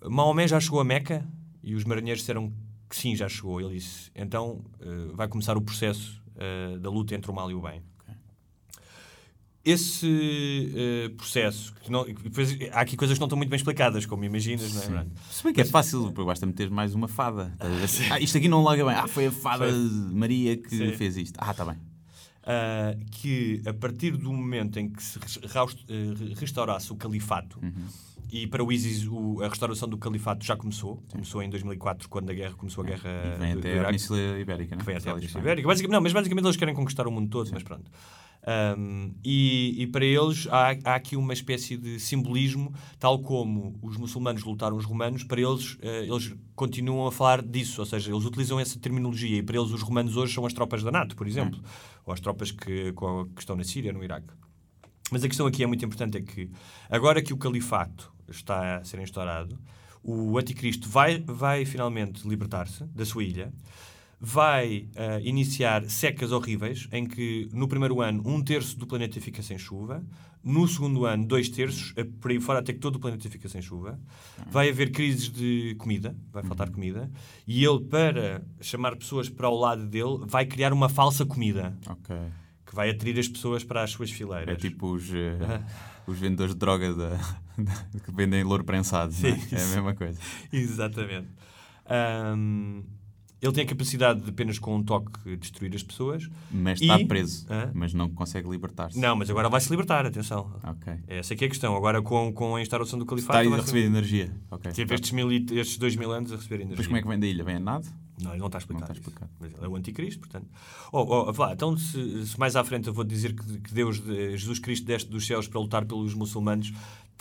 Maomé já chegou a Meca? E os marinheiros disseram que sim, já chegou. Ele disse: então eh, vai começar o processo eh, da luta entre o mal e o bem. Esse eh, processo, que não, depois, há aqui coisas que não estão muito bem explicadas, como imaginas, não é? Se bem que é fácil, porque basta meter mais uma fada. Ver? Ah, isto aqui não loga bem. Ah, foi a fada Foi. Maria que Sim. fez isto. Ah, está bem. Ah, que a partir do momento em que se eh, restaurasse o califato, Uhum. e para o ISIS o- a restauração do califato já começou, começou em 2004, quando a guerra começou a guerra E vem do- até do a. Península Ibérica, né? vem até a Península. Ibérica. Basicamente, não, mas basicamente eles querem conquistar o mundo todo, mas pronto. Um, e, e para eles há, há aqui uma espécie de simbolismo, tal como os muçulmanos lutaram os romanos, para eles, eh, eles continuam a falar disso, ou seja, eles utilizam essa terminologia, e para eles os romanos hoje são as tropas da NATO, por exemplo, ou as tropas que, que estão na Síria, no Iraque. Mas a questão aqui é muito importante, é que agora que o califato está a ser instaurado, o anticristo vai, vai finalmente libertar-se da sua ilha, vai ah, iniciar secas horríveis, em que no primeiro ano um terço do planeta fica sem chuva, no segundo ano dois terços, eh, por aí fora até que todo o planeta fica sem chuva, vai haver crises de comida, vai faltar comida, e ele, para chamar pessoas para o lado dele, vai criar uma falsa comida, Ok. que vai atrair as pessoas para as suas fileiras. É tipo os, eh, os vendedores de droga da- da- que vendem louro prensado. não é? Sim, É a mesma coisa. Exatamente. Ahm, ele tem a capacidade de apenas com um toque destruir as pessoas. Mas E- está preso. Hã? Mas não consegue libertar-se. Não, mas agora vai se libertar, atenção. Ok. Essa é que é a questão. Agora com, com a instauração do Está califato. aí a receber energia. Ok. Teve estes, mil e, estes dois mil anos a receber energia. Depois como é que vem da ilha? Vem a nado? Não, ele não está explicado. Não está explicado. Mas ele é o anticristo, portanto. Oh, oh, vá, então, se, se mais à frente eu vou dizer que, que Deus, de- Jesus Cristo desce dos céus para lutar pelos muçulmanos,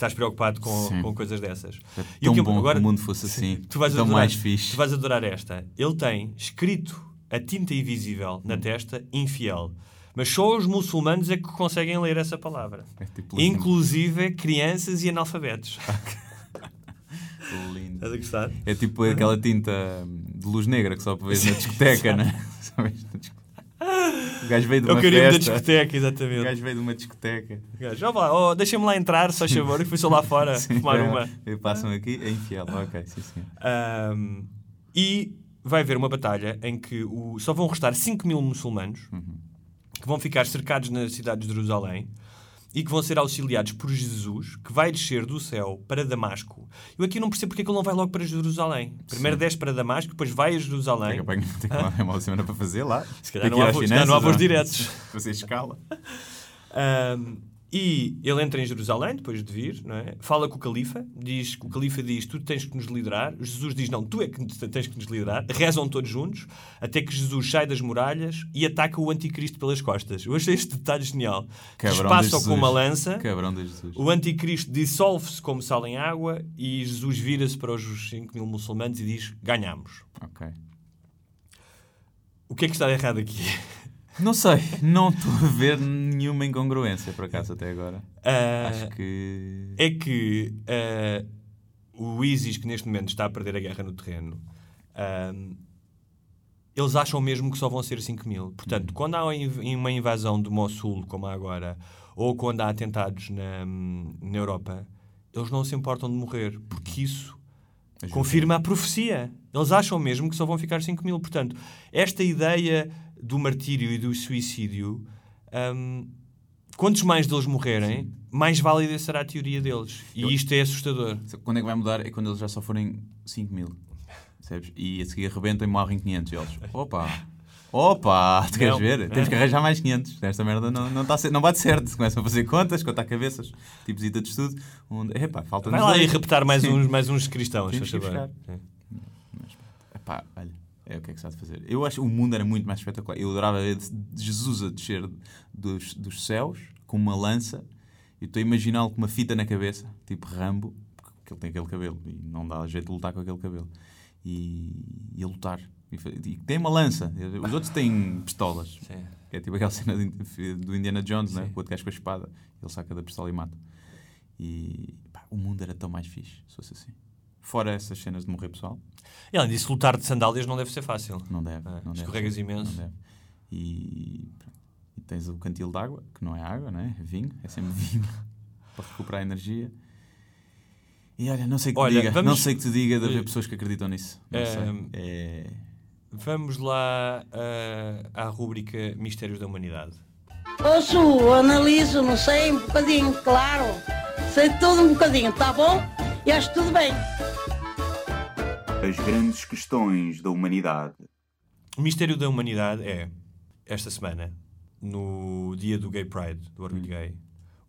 estás preocupado com, Sim. com coisas dessas. É E o tão que eu- bom agora- que o mundo fosse assim. Tu vais tão adorar, mais fixe. Tu vais adorar esta. Ele tem escrito a tinta invisível na testa infiel. Mas só os muçulmanos é que conseguem ler essa palavra. É tipo Inclusive crianças e analfabetos. lindo. Estás a gostar? É tipo aquela tinta de luz negra que só vês na discoteca, né? Só vês na discoteca. O gajo veio de É o uma carimbo da festa. discoteca, O exatamente. gajo veio de uma discoteca. O gajo, ó lá, oh, deixa-me lá entrar, só favor, que fui só lá fora Sim, fumar é. uma. E Passam aqui, é infiel. Ok, sim, sim. Ahm, e vai haver uma batalha em que o- só vão restar 5 mil muçulmanos que vão ficar cercados na cidade de Jerusalém e que vão ser auxiliados por Jesus, que vai descer do céu para Damasco. Eu aqui não percebo porque é que ele não vai logo para Jerusalém. Primeiro desce para Damasco, depois vai a Jerusalém. Tem que tem que lá uma semana para fazer lá. Se calhar não há às voos- se calhar não há voos finanças, diretos. Fazer escala. Ahm, e ele entra em Jerusalém, depois de vir, não é? fala com o califa, diz que o califa diz, tu tens que nos liderar. Jesus diz, não, tu é que tens que nos liderar. Rezam todos juntos, até que Jesus sai das muralhas e ataca o anticristo pelas costas. Eu achei este detalhe genial. Cabrão de com uma lança, o anticristo dissolve-se como sal em água e Jesus vira-se para os 5 mil muçulmanos e diz, ganhamos. Ok. O que é que está errado aqui? Não sei, não estou a ver nenhuma incongruência por acaso até agora. Ah, Acho que. é que ah, o ISIS, que neste momento está a perder a guerra no terreno, ah, eles acham mesmo que só vão ser 5 mil. Portanto, quando há uma invasão de Mossul, como há agora, ou quando há atentados na, na Europa, eles não se importam de morrer, porque isso confirma a profecia. Eles acham mesmo que só vão ficar 5 mil. Portanto, esta ideia do martírio e do suicídio, hum, quantos mais deles morrerem, mais válida será a teoria deles. E Eu- isto é assustador. Quando é que vai mudar? É quando eles já só forem 5 mil. Percebes? E a seguir arrebentam e morrem 500. E eles, opa! Opa! Tu queres Não. ver? Temos que arranjar mais 500. Esta merda não, não, tá, não bate certo. Começam a fazer contas, contar cabeças, tipos de estudo. Onde, epá, falta Vai lá e repetar mais uns, mais uns cristãos. Temos que ir favor. buscar. Epá, olha, é o que é que se há de fazer. Eu acho que o mundo era muito mais espetacular. Eu adorava ver Jesus a descer dos, dos céus com uma lança e estou a imaginá-lo com uma fita na cabeça, tipo Rambo, porque ele tem aquele cabelo e não dá jeito de lutar com aquele cabelo. E, e a lutar. E, e tem uma lança. Os outros têm pistolas. Sim. Que é tipo aquela cena do Indiana Jones, né? O outro gajo com a espada. Ele saca da pistola e mata. E pá, o mundo era tão mais fixe, se fosse assim. Fora essas cenas de morrer pessoal, E além disso, lutar de sandálias não deve ser fácil. não deve. É, não deve escorregas ser. imenso. Não deve. E. E tens o cantil de água, que não é água, né? é vinho, é sempre vinho para recuperar a energia. E olha, não sei o que te Olha, diga, vamos- não sei o que te diga de haver Eh, pessoas que acreditam nisso. Não eh, sei. É, Vamos lá ah, à rúbrica Mistérios da Humanidade. Ouço, analiso, não sei, um bocadinho, claro. Sei tudo um bocadinho, tá bom? E acho tudo bem. As grandes questões da humanidade. O mistério da humanidade é, esta semana, no dia do Gay Pride, do Orgulho Gay,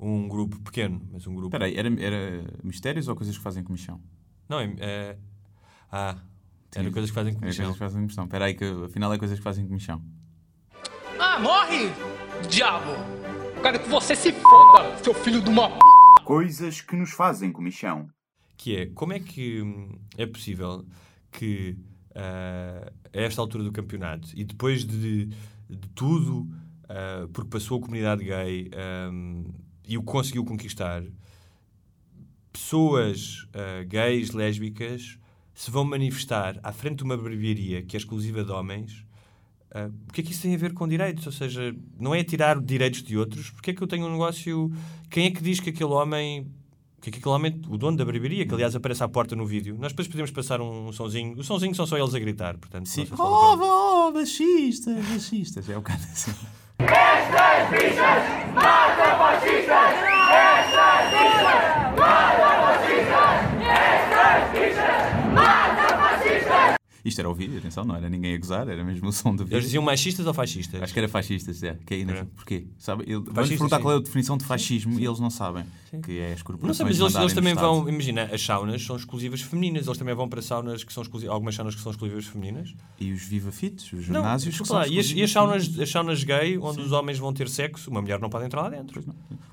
um grupo pequeno, mas um grupo... Espera aí, era, era mistérios ou coisas que fazem comissão? Não, é... é- ah, era coisas que fazem comissão. coisas que fazem comissão. Espera aí, que afinal é coisas que fazem comissão. Ah, morre, diabo! Quero que você se foda, seu filho de uma p. Coisas que nos fazem comissão. Que é, como é que hum, é possível que ah, a esta altura do campeonato e depois de, de tudo, ah, porque passou a comunidade gay hum, e o conseguiu conquistar, pessoas ah, gays, lésbicas, se vão manifestar à frente de uma barbearia que é exclusiva de homens, ah, o que é que isso tem a ver com direitos? Ou seja, não é tirar direitos de outros. Porque é que eu tenho um negócio... Quem é que diz que aquele homem... Que aquele homem, o dono da barbearia, que aliás aparece à porta no vídeo, nós depois podemos passar um sonzinho. O sonzinho são só eles a gritar, portanto. Sim. pena. Oh, oh, machistas, machistas. É o cara assim. Estas bichas matam fascistas! Estas bichas matam fascistas! Estas bichas matam fascistas! Isto era o vídeo, atenção, não era ninguém a gozar, era mesmo o som do vídeo. Eles diziam machistas ou fascistas? Acho que era fascistas, é. Que ainda, É. Porquê? Sabe, ele, vamos perguntar sim. qual é a definição de fascismo e eles não sabem. Que é as Não corporações sei, mas eles, eles também vão. Imagina, as saunas são exclusivas femininas. Eles também vão para saunas que são. Algumas saunas que são exclusivas femininas. E os Viva Fits, os Não, ginásios. são lá, e as, e as saunas, as saunas gay, onde os homens vão ter sexo, uma mulher não pode entrar lá dentro.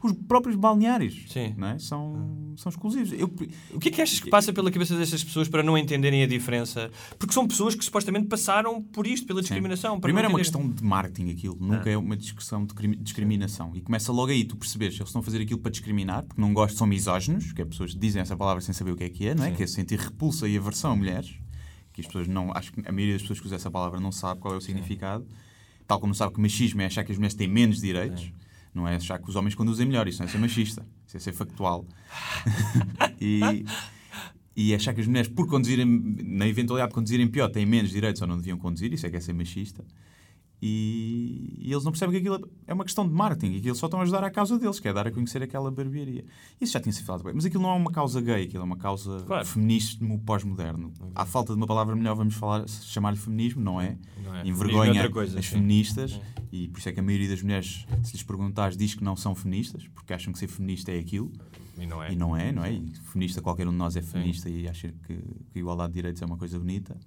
Os próprios balneários Sim. não é? são, são exclusivos. Eu, O que é que achas que passa pela cabeça dessas pessoas para não entenderem a diferença? Porque são pessoas que supostamente passaram por isto, pela discriminação. Primeiro é uma questão de marketing aquilo, nunca é uma discussão de crimi- discriminação. E começa logo aí, tu percebes, eles estão a fazer aquilo para discriminar, porque não gostam, são misóginos, que é pessoas que dizem essa palavra sem saber o que é que é, não é? Sim. Que é sentir repulsa e aversão a mulheres, que as pessoas não, acho que a maioria das pessoas que usam essa palavra não sabe qual é o significado, tal como não sabe que machismo é achar que as mulheres têm menos direitos, não é achar que os homens conduzem melhor, isso não é ser machista, isso é ser factual. e, e achar que as mulheres, por conduzirem, na eventualidade de conduzirem pior, têm menos direitos ou não deviam conduzir, isso é que é ser machista. E, e eles não percebem que aquilo é uma questão de marketing e que eles só estão a ajudar à causa deles, que é dar a conhecer aquela barbearia. Isso já tinha sido falado bem. Mas aquilo não é uma causa gay, aquilo é uma causa Claro. feminismo pós-moderno. À falta de uma palavra melhor, vamos falar, chamar-lhe feminismo, não é? Não é. Envergonha é coisa, as sim. feministas e por isso é que a maioria das mulheres, se lhes perguntares, diz que não são feministas, porque acham que ser feminista é aquilo. E não é. E não é, não é? E feminista, qualquer um de nós é feminista e acha que, que a igualdade de direitos é uma coisa bonita.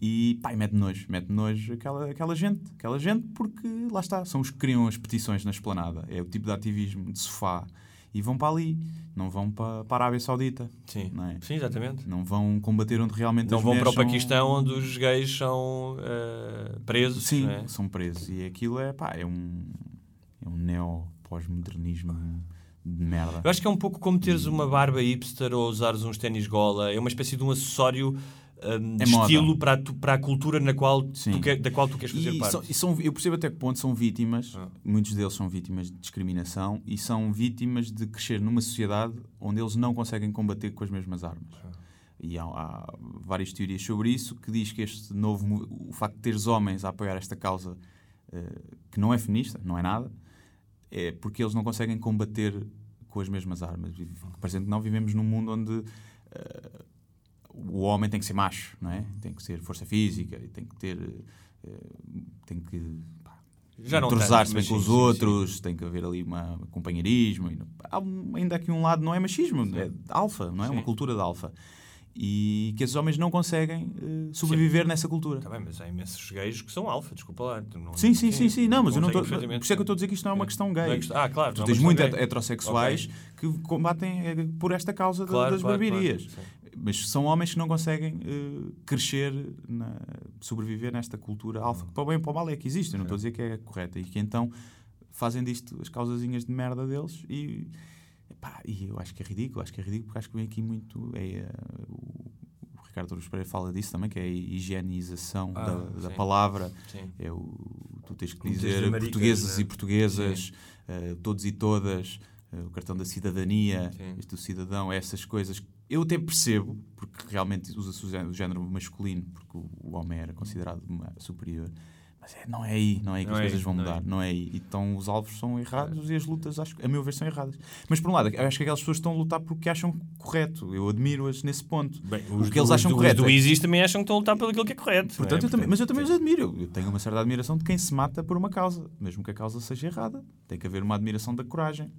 E pá, e mete nojo, mete nojo aquela, aquela gente, aquela gente, porque lá está, são os que criam as petições na esplanada. É o tipo de ativismo de sofá. E vão para ali, não vão para, para a Arábia Saudita. Sim. É? Sim, exatamente. não vão combater onde realmente Não vão para o são- Paquistão onde os gays são eh, presos. Sim, é? são presos. E aquilo é, pá, é um, é um neo-pós-modernismo de merda. Eu acho que é um pouco como teres uma barba hipster ou usares uns ténis gola. É uma espécie de um acessório de É moda. estilo para a, tu- para a cultura na qual tu Sim. que- da qual tu queres fazer E parte. são- e são- eu percebo até que ponto são vítimas, Ah. muitos deles são vítimas de discriminação e são vítimas de crescer numa sociedade onde eles não conseguem combater com as mesmas armas. Ah. E há, há várias teorias sobre isso que diz que este novo o facto de teres homens a apoiar esta causa eh, que não é feminista, não é nada, é porque eles não conseguem combater com as mesmas armas. E, Parecendo que não vivemos num mundo onde eh, o homem tem que ser macho, não é? Tem que ser força física e tem que ter. eh, tem que. pá, Já não tanto, bem com sim, os sim, outros, tem que haver ali uma um companheirismo. há ainda aqui um lado não é machismo, é de alfa, não é? Uma Sim. cultura de alfa. E que esses homens não conseguem eh, sobreviver nessa cultura. Tá bem, mas há imensos gays que são alfa, desculpa lá. Não- Sim, sim, sim, sim. Não, mas eu não estou. Por isso é que eu estou a dizer que isto não é uma questão é gay. questão- Ah, claro, Tu é uma tens muito gay. heterossexuais que combatem eh, por esta causa Claro, das claro, barbearias. claro, Mas são homens que não conseguem eh, crescer, na- sobreviver nesta cultura alfa. Hum. Que para o bem e para o mal é que existe. Eu não estou a dizer que é correta. E que então fazem disto as causazinhas de merda deles e. epá, e eu acho que é ridículo, acho que é ridículo porque acho que vem aqui muito. É, eh, o, o Ricardo Torres Pereira fala disso também, que é a higienização Ah, da, da palavra. Sim. É o, tu tens que tens dizer maricas, portugueses né? e portuguesas, eh, todos e todas, eh, o cartão da cidadania, Sim. este do cidadão, essas coisas eu até percebo, porque realmente usa-se o gé- o género masculino, porque o, homem era considerado superior. Mas é- não é aí, não é aí que Não as é coisas aí, vão não é mudar, aí. não é aí. Então os alvos são errados e as lutas, acho, a meu ver, são erradas. Mas por um lado, eu acho que aquelas pessoas estão a lutar porque acham correto. Eu admiro-as nesse ponto. Os o que eles do- acham os correto. do é- ISIS também acham que estão a lutar pelo que é correto. é? Portanto, eu também, mas eu também os admiro. Eu tenho uma certa admiração de quem se mata por uma causa, mesmo que a causa seja errada. Tem que haver uma admiração da coragem.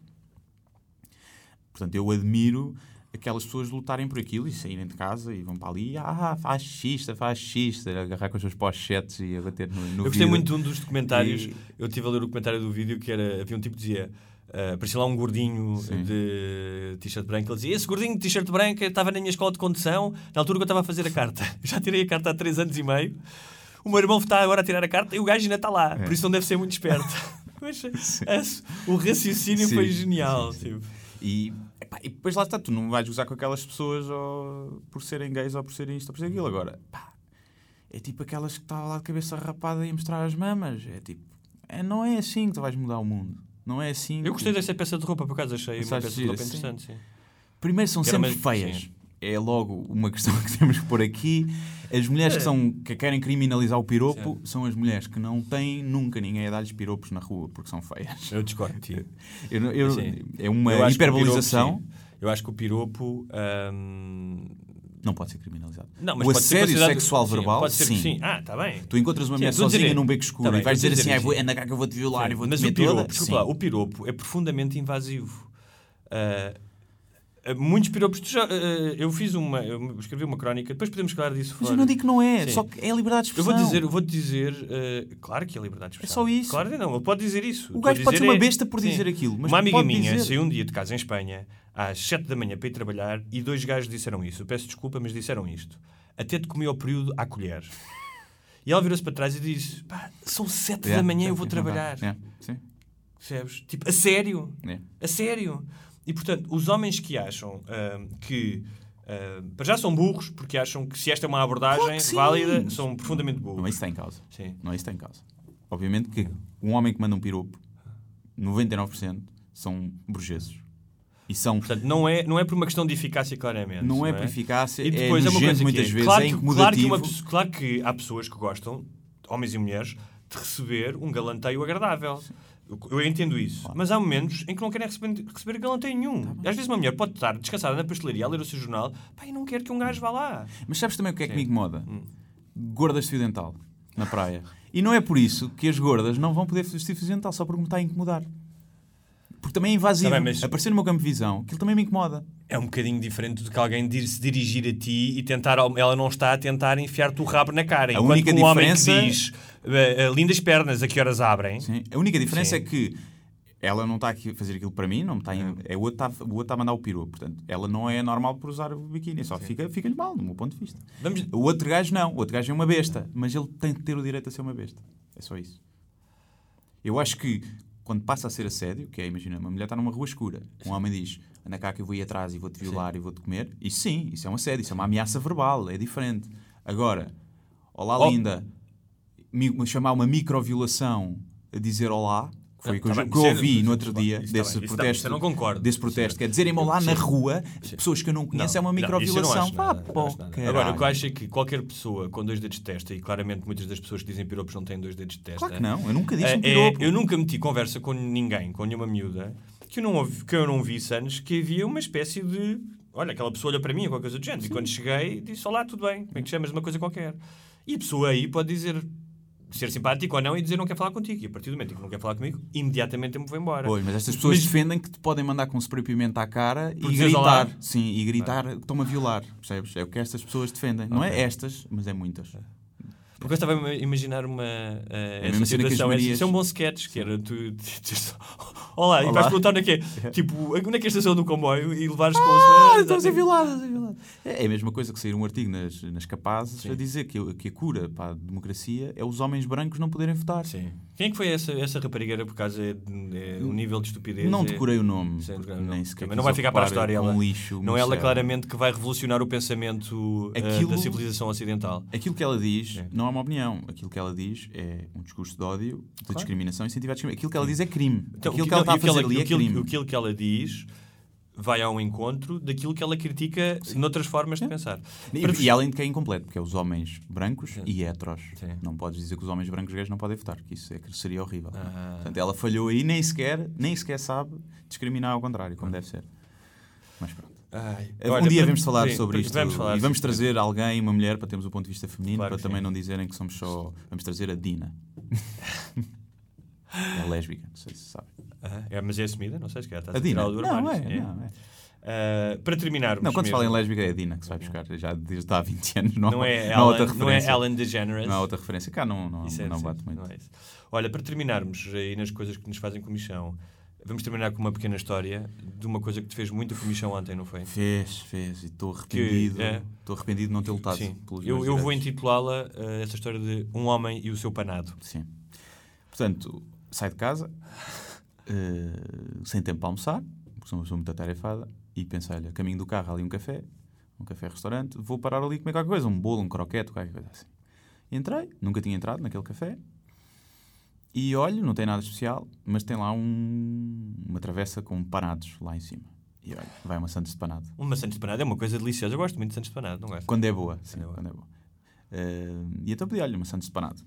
Portanto, eu admiro aquelas pessoas lutarem por aquilo e saírem de casa e vão para ali, ah, fascista, fascista, agarrar com os seus pochetes e a bater no, no Eu gostei vidro. muito de um dos documentários. E- Eu estive a ler o documentário do vídeo que era. Havia um tipo que dizia. Uh, aparecia lá um gordinho Sim. de t-shirt branco. Ele dizia: Esse gordinho de t-shirt branco estava na minha escola de condução na altura que eu estava a fazer a carta. Já tirei a carta há 3 anos e meio. O meu irmão está agora a tirar a carta e o gajo ainda está lá. É. Por isso não deve ser muito esperto. Mas o raciocínio Sim, foi genial. sim. tipo. E, epá, e depois lá está, tu não vais gozar com aquelas pessoas ou por serem gays ou por serem isto ou por serem aquilo. Agora, pá, é tipo aquelas que estavam lá de cabeça rapada e a mostrar as mamas. É tipo, é, não é assim que tu vais mudar o mundo. Não é assim. Eu gostei que... dessa peça de roupa, por acaso achei uma peça de roupa gira, sim. interessante. Sim. Primeiro são sempre feias. sim. É logo uma questão que temos que pôr aqui. As mulheres É. que, são, que querem criminalizar o piropo são as mulheres que não têm nunca ninguém a dar-lhes piropos na rua porque são feias. Eu discordo. Eu, eu- Sim. é uma Eu hiperbolização. piropo, sim. eu acho que o piropo. hum, Não pode ser criminalizado. Não, mas o assédio sexual sim, verbal, pode ser- sim. sim. Ah, tá bem. Tu encontras uma Sim, mulher dizer- sozinha num beco escuro Tá e vais dizer assim, isso. anda cá que eu vou-te violar Sim, e vou-te o piropo, toda. desculpa Sim. o piropo é profundamente invasivo. Ah, muitos piropos. tu já- ah, eu fiz uma. Eu escrevi uma crónica, depois podemos falar disso Mas fora. eu não digo que não é, Sim. só que é a liberdade de Eu vou expressão. dizer, eu vou dizer, ah, claro que é liberdade de expressão. só isso. Claro que não, ele pode dizer isso. O gajo pode dizer ser uma é- besta por Sim. dizer aquilo, mas uma amiga minha dizer. saiu um dia de casa em Espanha às 7 da manhã para ir trabalhar e dois gajos disseram isso. Eu peço desculpa, mas disseram isto. Até te comi ao período à colher. E ela virou-se para trás e disse: Pá, são 7 É, da manhã, eu é, vou é trabalhar. É, sim. Percebes? Tipo, a sério. É. A sério. E portanto, os homens que acham ahm, que. ahm, para já são burros, porque acham que se esta é uma abordagem Claro sim. válida, são profundamente burros. Não é isso que está em causa. Sim. Não é isso que está em causa. Obviamente que um homem que manda um piropo, 99% são burgueses. E são. Portanto, não é, não é por uma questão de eficácia, claramente. Não é por eficácia, E é depois é uma nojento coisa que muitas é, vezes, claro é que, incomodativo. Claro que, uma claro que há pessoas que gostam, homens e mulheres, de receber um galanteio agradável. Eu, eu entendo isso. Mas há momentos em que não querem receber, receber galanteio nenhum. Tá às vezes uma mulher pode estar descansada na pastelaria a ler o seu jornal e não quer que um gajo vá lá. Mas sabes também o que é que Sim. me incomoda? Hum. Gordas de fio dental na praia. E não é por isso que as gordas não vão poder vestir fio dental, só porque me está a incomodar. Porque também é invasivo. Tá bem, mas- Aparecer no meu campo de visão, aquilo também me incomoda. É um bocadinho diferente do que alguém dir- se dirigir a ti e tentar. Ela não está a tentar enfiar-te o rabo na cara. A Enquanto única um homem que diferença- diz "Eh, eh, lindas pernas, a que horas abrem? Sim. A única diferença Sim. é que ela não está aqui a fazer aquilo para mim, não está em- é o outro está, o outro está a mandar o peru. Portanto, ela não é normal por usar o biquíni, só fica- fica-lhe mal, do meu ponto de vista. Vamos- O outro gajo não, o outro gajo é uma besta, mas ele tem de ter o direito a ser uma besta. É só isso. Eu acho que quando passa a ser assédio, que é, imagina, uma mulher está numa rua escura, um homem diz, anda cá que eu vou ir atrás e vou-te violar e vou-te comer, isso sim, isso é um assédio, isso é uma ameaça verbal, é diferente. Agora, olá Oh. linda, mi- chamar uma microviolação a dizer olá, foi Não, o que eu, tá bem, que eu é- ouvi no outro tá dia, isso tá desse isso tá protesto. eu não concordo. Desse protesto, quer dizerem-me olá na Sim. rua, pessoas que eu não conheço, é uma Não, eu não microviolação. Pá, pô. Agora, o que eu acho é que qualquer pessoa com dois dedos de testa, e claramente muitas das pessoas que dizem piropos não têm dois dedos de testa. Claro que não, eu nunca disse é- um piropo. é- eu nunca meti conversa com ninguém, com nenhuma miúda, que eu não, ouvi, que eu não vi anos que havia uma espécie de. Olha, aquela pessoa olha para mim ou qualquer coisa do género. E quando cheguei, disse: Olá, tudo bem, como é que chamas? Uma coisa qualquer. E a pessoa aí pode dizer. Ser simpático ou não e dizer não quer falar contigo. E a partir do momento em que não quer falar comigo, imediatamente eu me vou embora. Pois, mas estas pessoas Mas- defendem que te podem mandar com spray pimenta à cara Por e gritar. Sim, e gritar que estão-me a violar. Percebes? É o que estas pessoas defendem. Não é estas, mas é muitas. Porque eu estava a imaginar uma. Uh, a essa situação. Marias. Isso é um bom sketch, que era tu. Olá, e Olá. vais perguntar onde é que é. Tipo, onde é que é a estação do comboio e levares com Ah, estão a ser violadas, a ser violadas. É a mesma coisa que sair um artigo nas, nas capazes Sim. a dizer que, a- que a cura para a democracia é os homens brancos não poderem votar. Sim. Quem é que foi essa, essa rapariga? Por causa é, é, o nível de estupidez. Não é- decorei o nome, Sim, não. nem sequer não vai ficar para a história. com Ela, lixo, não é ela claramente que vai revolucionar o pensamento uh, Aquilo- da civilização ocidental. Aquilo que ela diz É. não é uma opinião. Aquilo que ela diz é um discurso de ódio, de Claro. discriminação e incentivar a discriminação. Aquilo que ela diz é crime. Então, aquilo o que ela está a fazer ali é aquilo- crime. Aquilo que ela diz, vai ao encontro daquilo que ela critica noutras formas de pensar. E, Para e além de que é incompleto, porque é os homens brancos e heteros. Não podes dizer que os homens brancos gays não podem votar, que isso é que seria horrível. Ah. Portanto, ela falhou aí, nem sequer, nem sequer sabe discriminar ao contrário, como deve ser. Mas pronto. Ai, um olha, dia para- vamos falar sim, sobre isto vamos falar e vamos trazer alguém, uma mulher, para termos o ponto de vista feminino, Claro para também sim. não dizerem que somos só. Vamos trazer a Dina. é lésbica, não sei se sabe. Ah, é, mas é assumida? Não sei se calhar estás A a Dina? do Não, armário. é, sim, não, é. Ah, para terminarmos Não, quando se fala em mesmo- lésbica é a Dina que se vai buscar, já desde há 20 anos. Não, Não é não Ellen- não é. Ellen DeGeneres? Não há outra referência. Cá não, não, Isso é- não sim, bate muito. não é. Olha, para terminarmos aí nas coisas que nos fazem comissão, vamos terminar com uma pequena história de uma coisa que te fez muita comissão ontem, não foi? Fez, fez, e estou arrependido. é. Estou arrependido de não ter lutado Sim. Eu, eu vou intitulá-la eh, essa história de Um Homem e o Seu Panado. Sim. Portanto, sai de casa, eh, sem tempo para almoçar, porque sou uma pessoa muito atarefada, e pensei, olha, caminho do carro, ali um café, um café-restaurante, vou parar ali e comer qualquer coisa, um bolo, um croquete, qualquer coisa assim. Entrei, nunca tinha entrado naquele café, e olho, não tem nada especial, mas tem lá um- uma travessa com panados lá em cima. E olha, vai uma Santos de panado. Uma Santos de Panado é uma coisa deliciosa. Eu gosto muito de Santos de Panado, não gosto? Quando é boa, sim, quando é boa. Eh, e então pedi, olha, uma Santos de panado.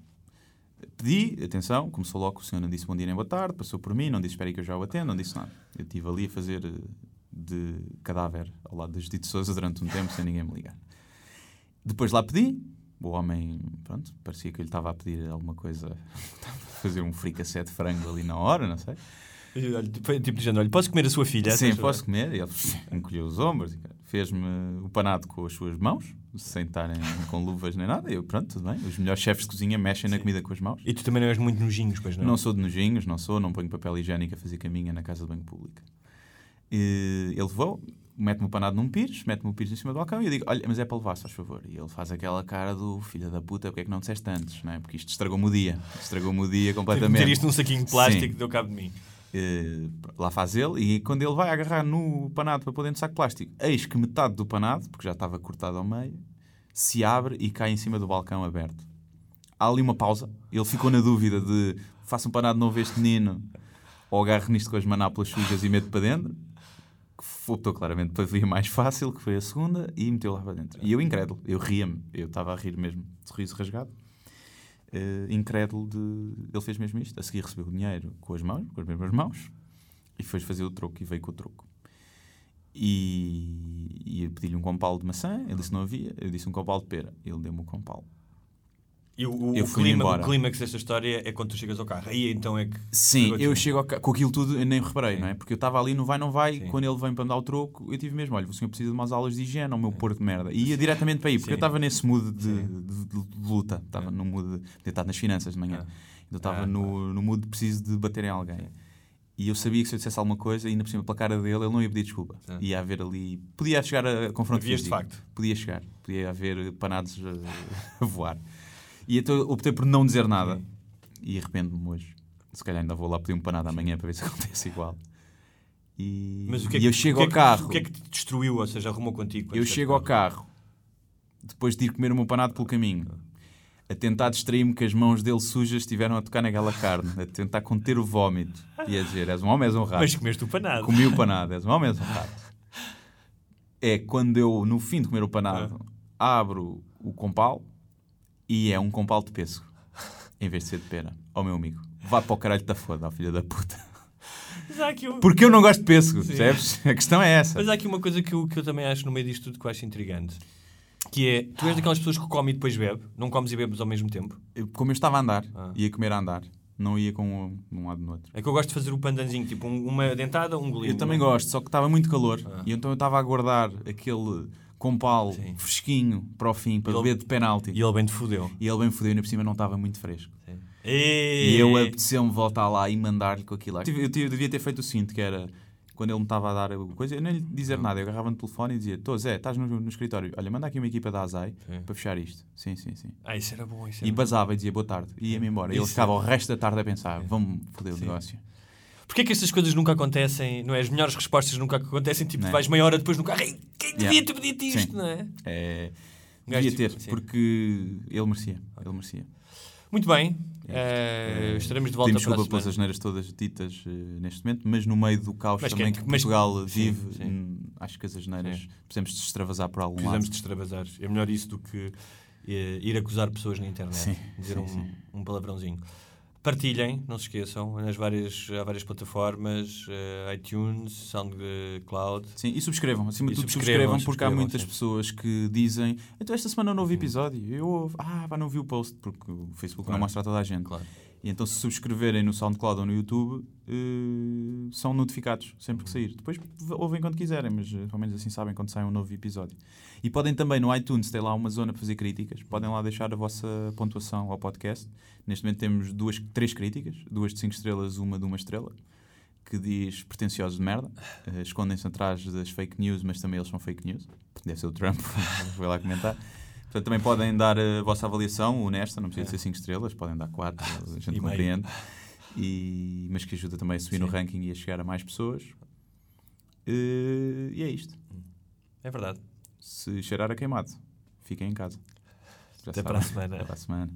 Pedi, atenção, começou logo, o senhor não disse bom dia nem boa tarde, passou por mim, não disse espera aí que eu já o atendo, não disse nada. Eu estive ali a fazer eh, de cadáver ao lado da Judite Souza durante um tempo sem ninguém me ligar. Depois lá pedi, o homem, pronto, parecia que ele estava a pedir alguma coisa, estava a fazer um fricassé de frango ali na hora, não sei. Foi tipo dizendo, olha, posso comer a sua filha? Sim, posso comer. E ele encolheu os ombros, fez-me o panado com as suas mãos, sem estarem com luvas nem nada. E eu, pronto, tudo bem. Os melhores chefes de cozinha mexem na comida com as mãos. E tu também não és muito nojinhos, pois não? Não sou de nojinhos, não sou, não ponho papel higiênico a fazer caminha na casa de banho pública. E ele levou, mete-me o panado num pires, mete-me o pires em cima do balcão e eu digo: Olha, mas é para levar, se faz favor. E ele faz aquela cara do filho da puta, porque é que não disseste antes? Não é? Porque isto estragou-me o dia, estragou-me o dia completamente. meter isto num saquinho de plástico Sim. deu cabo de mim. Eh, lá faz ele, e quando ele vai agarrar no panado para pôr dentro do saco plástico, eis que metade do panado, porque já estava cortado ao meio, se abre e cai em cima do balcão aberto. Há ali uma pausa. Ele ficou na dúvida de faça um panado novo este menino ou agarro nisto com as manápolas sujas e meto para dentro. Que optou claramente para via mais fácil, que foi a segunda, e meteu lá para dentro. E eu incrédulo, eu ria-me, eu estava a rir mesmo, sorriso rasgado. Eh, incrédulo de. Ele fez mesmo isto. A seguir recebeu o dinheiro com as mãos, com as mesmas mãos, e foi fazer o troco e veio com o troco. E, e eu pedi-lhe um compal de maçã, ele disse que não havia, eu disse um compal de pera, ele deu-me o compal. E o, o, Eu o clima, embora. o clímax desta história é quando tu chegas ao carro. Aí então é que. Sim, eu chego ao ca- com aquilo tudo, eu nem reparei, não é? Porque eu estava ali no vai, não vai, quando ele vem para me dar o troco, eu tive mesmo, olha, o senhor precisa de umas aulas de higiene, ao meu porto de merda. E ia diretamente para aí, porque Sim. eu estava nesse mood de, de- de- luta, estava no mood de estado nas finanças de manhã. Eu estava Ah, no, no mood de preciso de bater em alguém. E eu sabia que se eu dissesse alguma coisa, ainda por cima pela cara dele, ele não ia pedir desculpa. Ia haver ali. Podia chegar a confronto Havias de facto. Podia chegar. Podia haver panados a voar. E então optei por não dizer nada. E arrependo-me hoje. Se calhar ainda vou lá pedir um panado amanhã para ver se acontece igual. E, Mas o que é e que, eu chego que é ao que- carro. O que é que te destruiu, ou seja, arrumou contigo? Eu chego ao carro, depois de ir comer o meu panado pelo caminho, a tentar distrair-me que as mãos dele sujas estiveram a tocar naquela carne, a tentar conter o vómito e a dizer: és um homem, és um rato. Mas comeste o panado. Comi o panado, és um homem, és um rato. É quando eu, no fim de comer o panado, abro o compal e é um compal de pêssego, em vez de ser de pera. Ó meu amigo, vá para o caralho da foda, ó filha da puta. Porque eu não gosto de pêssego, percebes? A questão é essa. Mas há aqui uma coisa que eu, que eu também acho no meio disto tudo que eu acho intrigante. Que é, tu és daquelas pessoas que come e depois bebe, não comes e bebes ao mesmo tempo. Eu- Como eu estava a andar, Ah. ia comer a andar, não ia com um, um lado no outro. É que eu gosto de fazer o pandanzinho, tipo um- uma dentada, um golinho. Eu também gosto, só que estava muito calor Ah. e então eu estava a guardar aquele compal fresquinho para o fim, para E ele- beber de penalti. E ele bem te fodeu. E ele bem fodeu, ainda por cima não estava muito fresco. E, E eu apeteceu-me voltar lá e mandar-lhe com aquilo. lá. Eu, eu devia ter feito o seguinte, que era quando ele me estava a dar a coisa, eu nem lhe dizer nada, eu agarrava no telefone e dizia: Tô Zé, estás no, no escritório, olha, manda aqui uma equipa da Azai para fechar isto. Sim, sim, sim. Ah, isso era bom. Isso E era bom. basava e dizia boa tarde, e ia-me embora. E ele ficava é- o resto da tarde a pensar: vamos foder o Sim. negócio. Porquê é que estas coisas nunca acontecem? Não é? As melhores respostas nunca acontecem. Tipo, Não é? vais meia hora depois no carro. Ei, quem devia ter pedido isto, Sim. não é? É, Um devia tipo- ter, sim. porque ele merecia. Ele merecia. Muito bem. É eh, estaremos de volta a desculpa pelas asneiras todas ditas eh, neste momento, mas no meio do caos Mas que- também que, mas- Portugal sim, vive, sim. hum, acho que as asneiras Sim. precisamos de extravasar por algum Precisamos lado. de extravasar. É melhor isso do que eh, ir acusar pessoas na internet. Sim, dizer sim, um, sim. um palavrãozinho. Partilhem, não se esqueçam, nas várias, há várias plataformas, eh, iTunes, SoundCloud. Sim, e subscrevam, acima E de tudo subscrevam, subscrevam, porque há subscrevam, muitas sim. pessoas que dizem então esta semana não houve episódio, eu ouvo, ah, pá, não vi o post, porque o Facebook Claro. não mostra a toda a gente. Claro. E então se subscreverem no SoundCloud ou no YouTube, eh, são notificados sempre Uhum. que sair. Depois ouvem quando quiserem, mas eh, pelo menos assim sabem quando sai um novo episódio. E podem também no iTunes, tem lá uma zona para fazer críticas, podem lá deixar a vossa pontuação ao podcast. Neste momento temos duas, três críticas, duas de 5 estrelas, uma de uma estrela, que diz pretenciosos de merda, eh, escondem-se atrás das fake news, mas também eles são fake news. Deve ser o Trump, foi lá comentar. Portanto, também podem dar a vossa avaliação honesta, não precisa de ser 5 estrelas, podem dar 4, a gente E compreende. E, mas que ajuda também a subir no Sim. ranking e a chegar a mais pessoas. Eh, e é isto. É verdade. Se cheirar a queimado, fiquem em casa. Já Até sabem. para a semana. Até para a semana.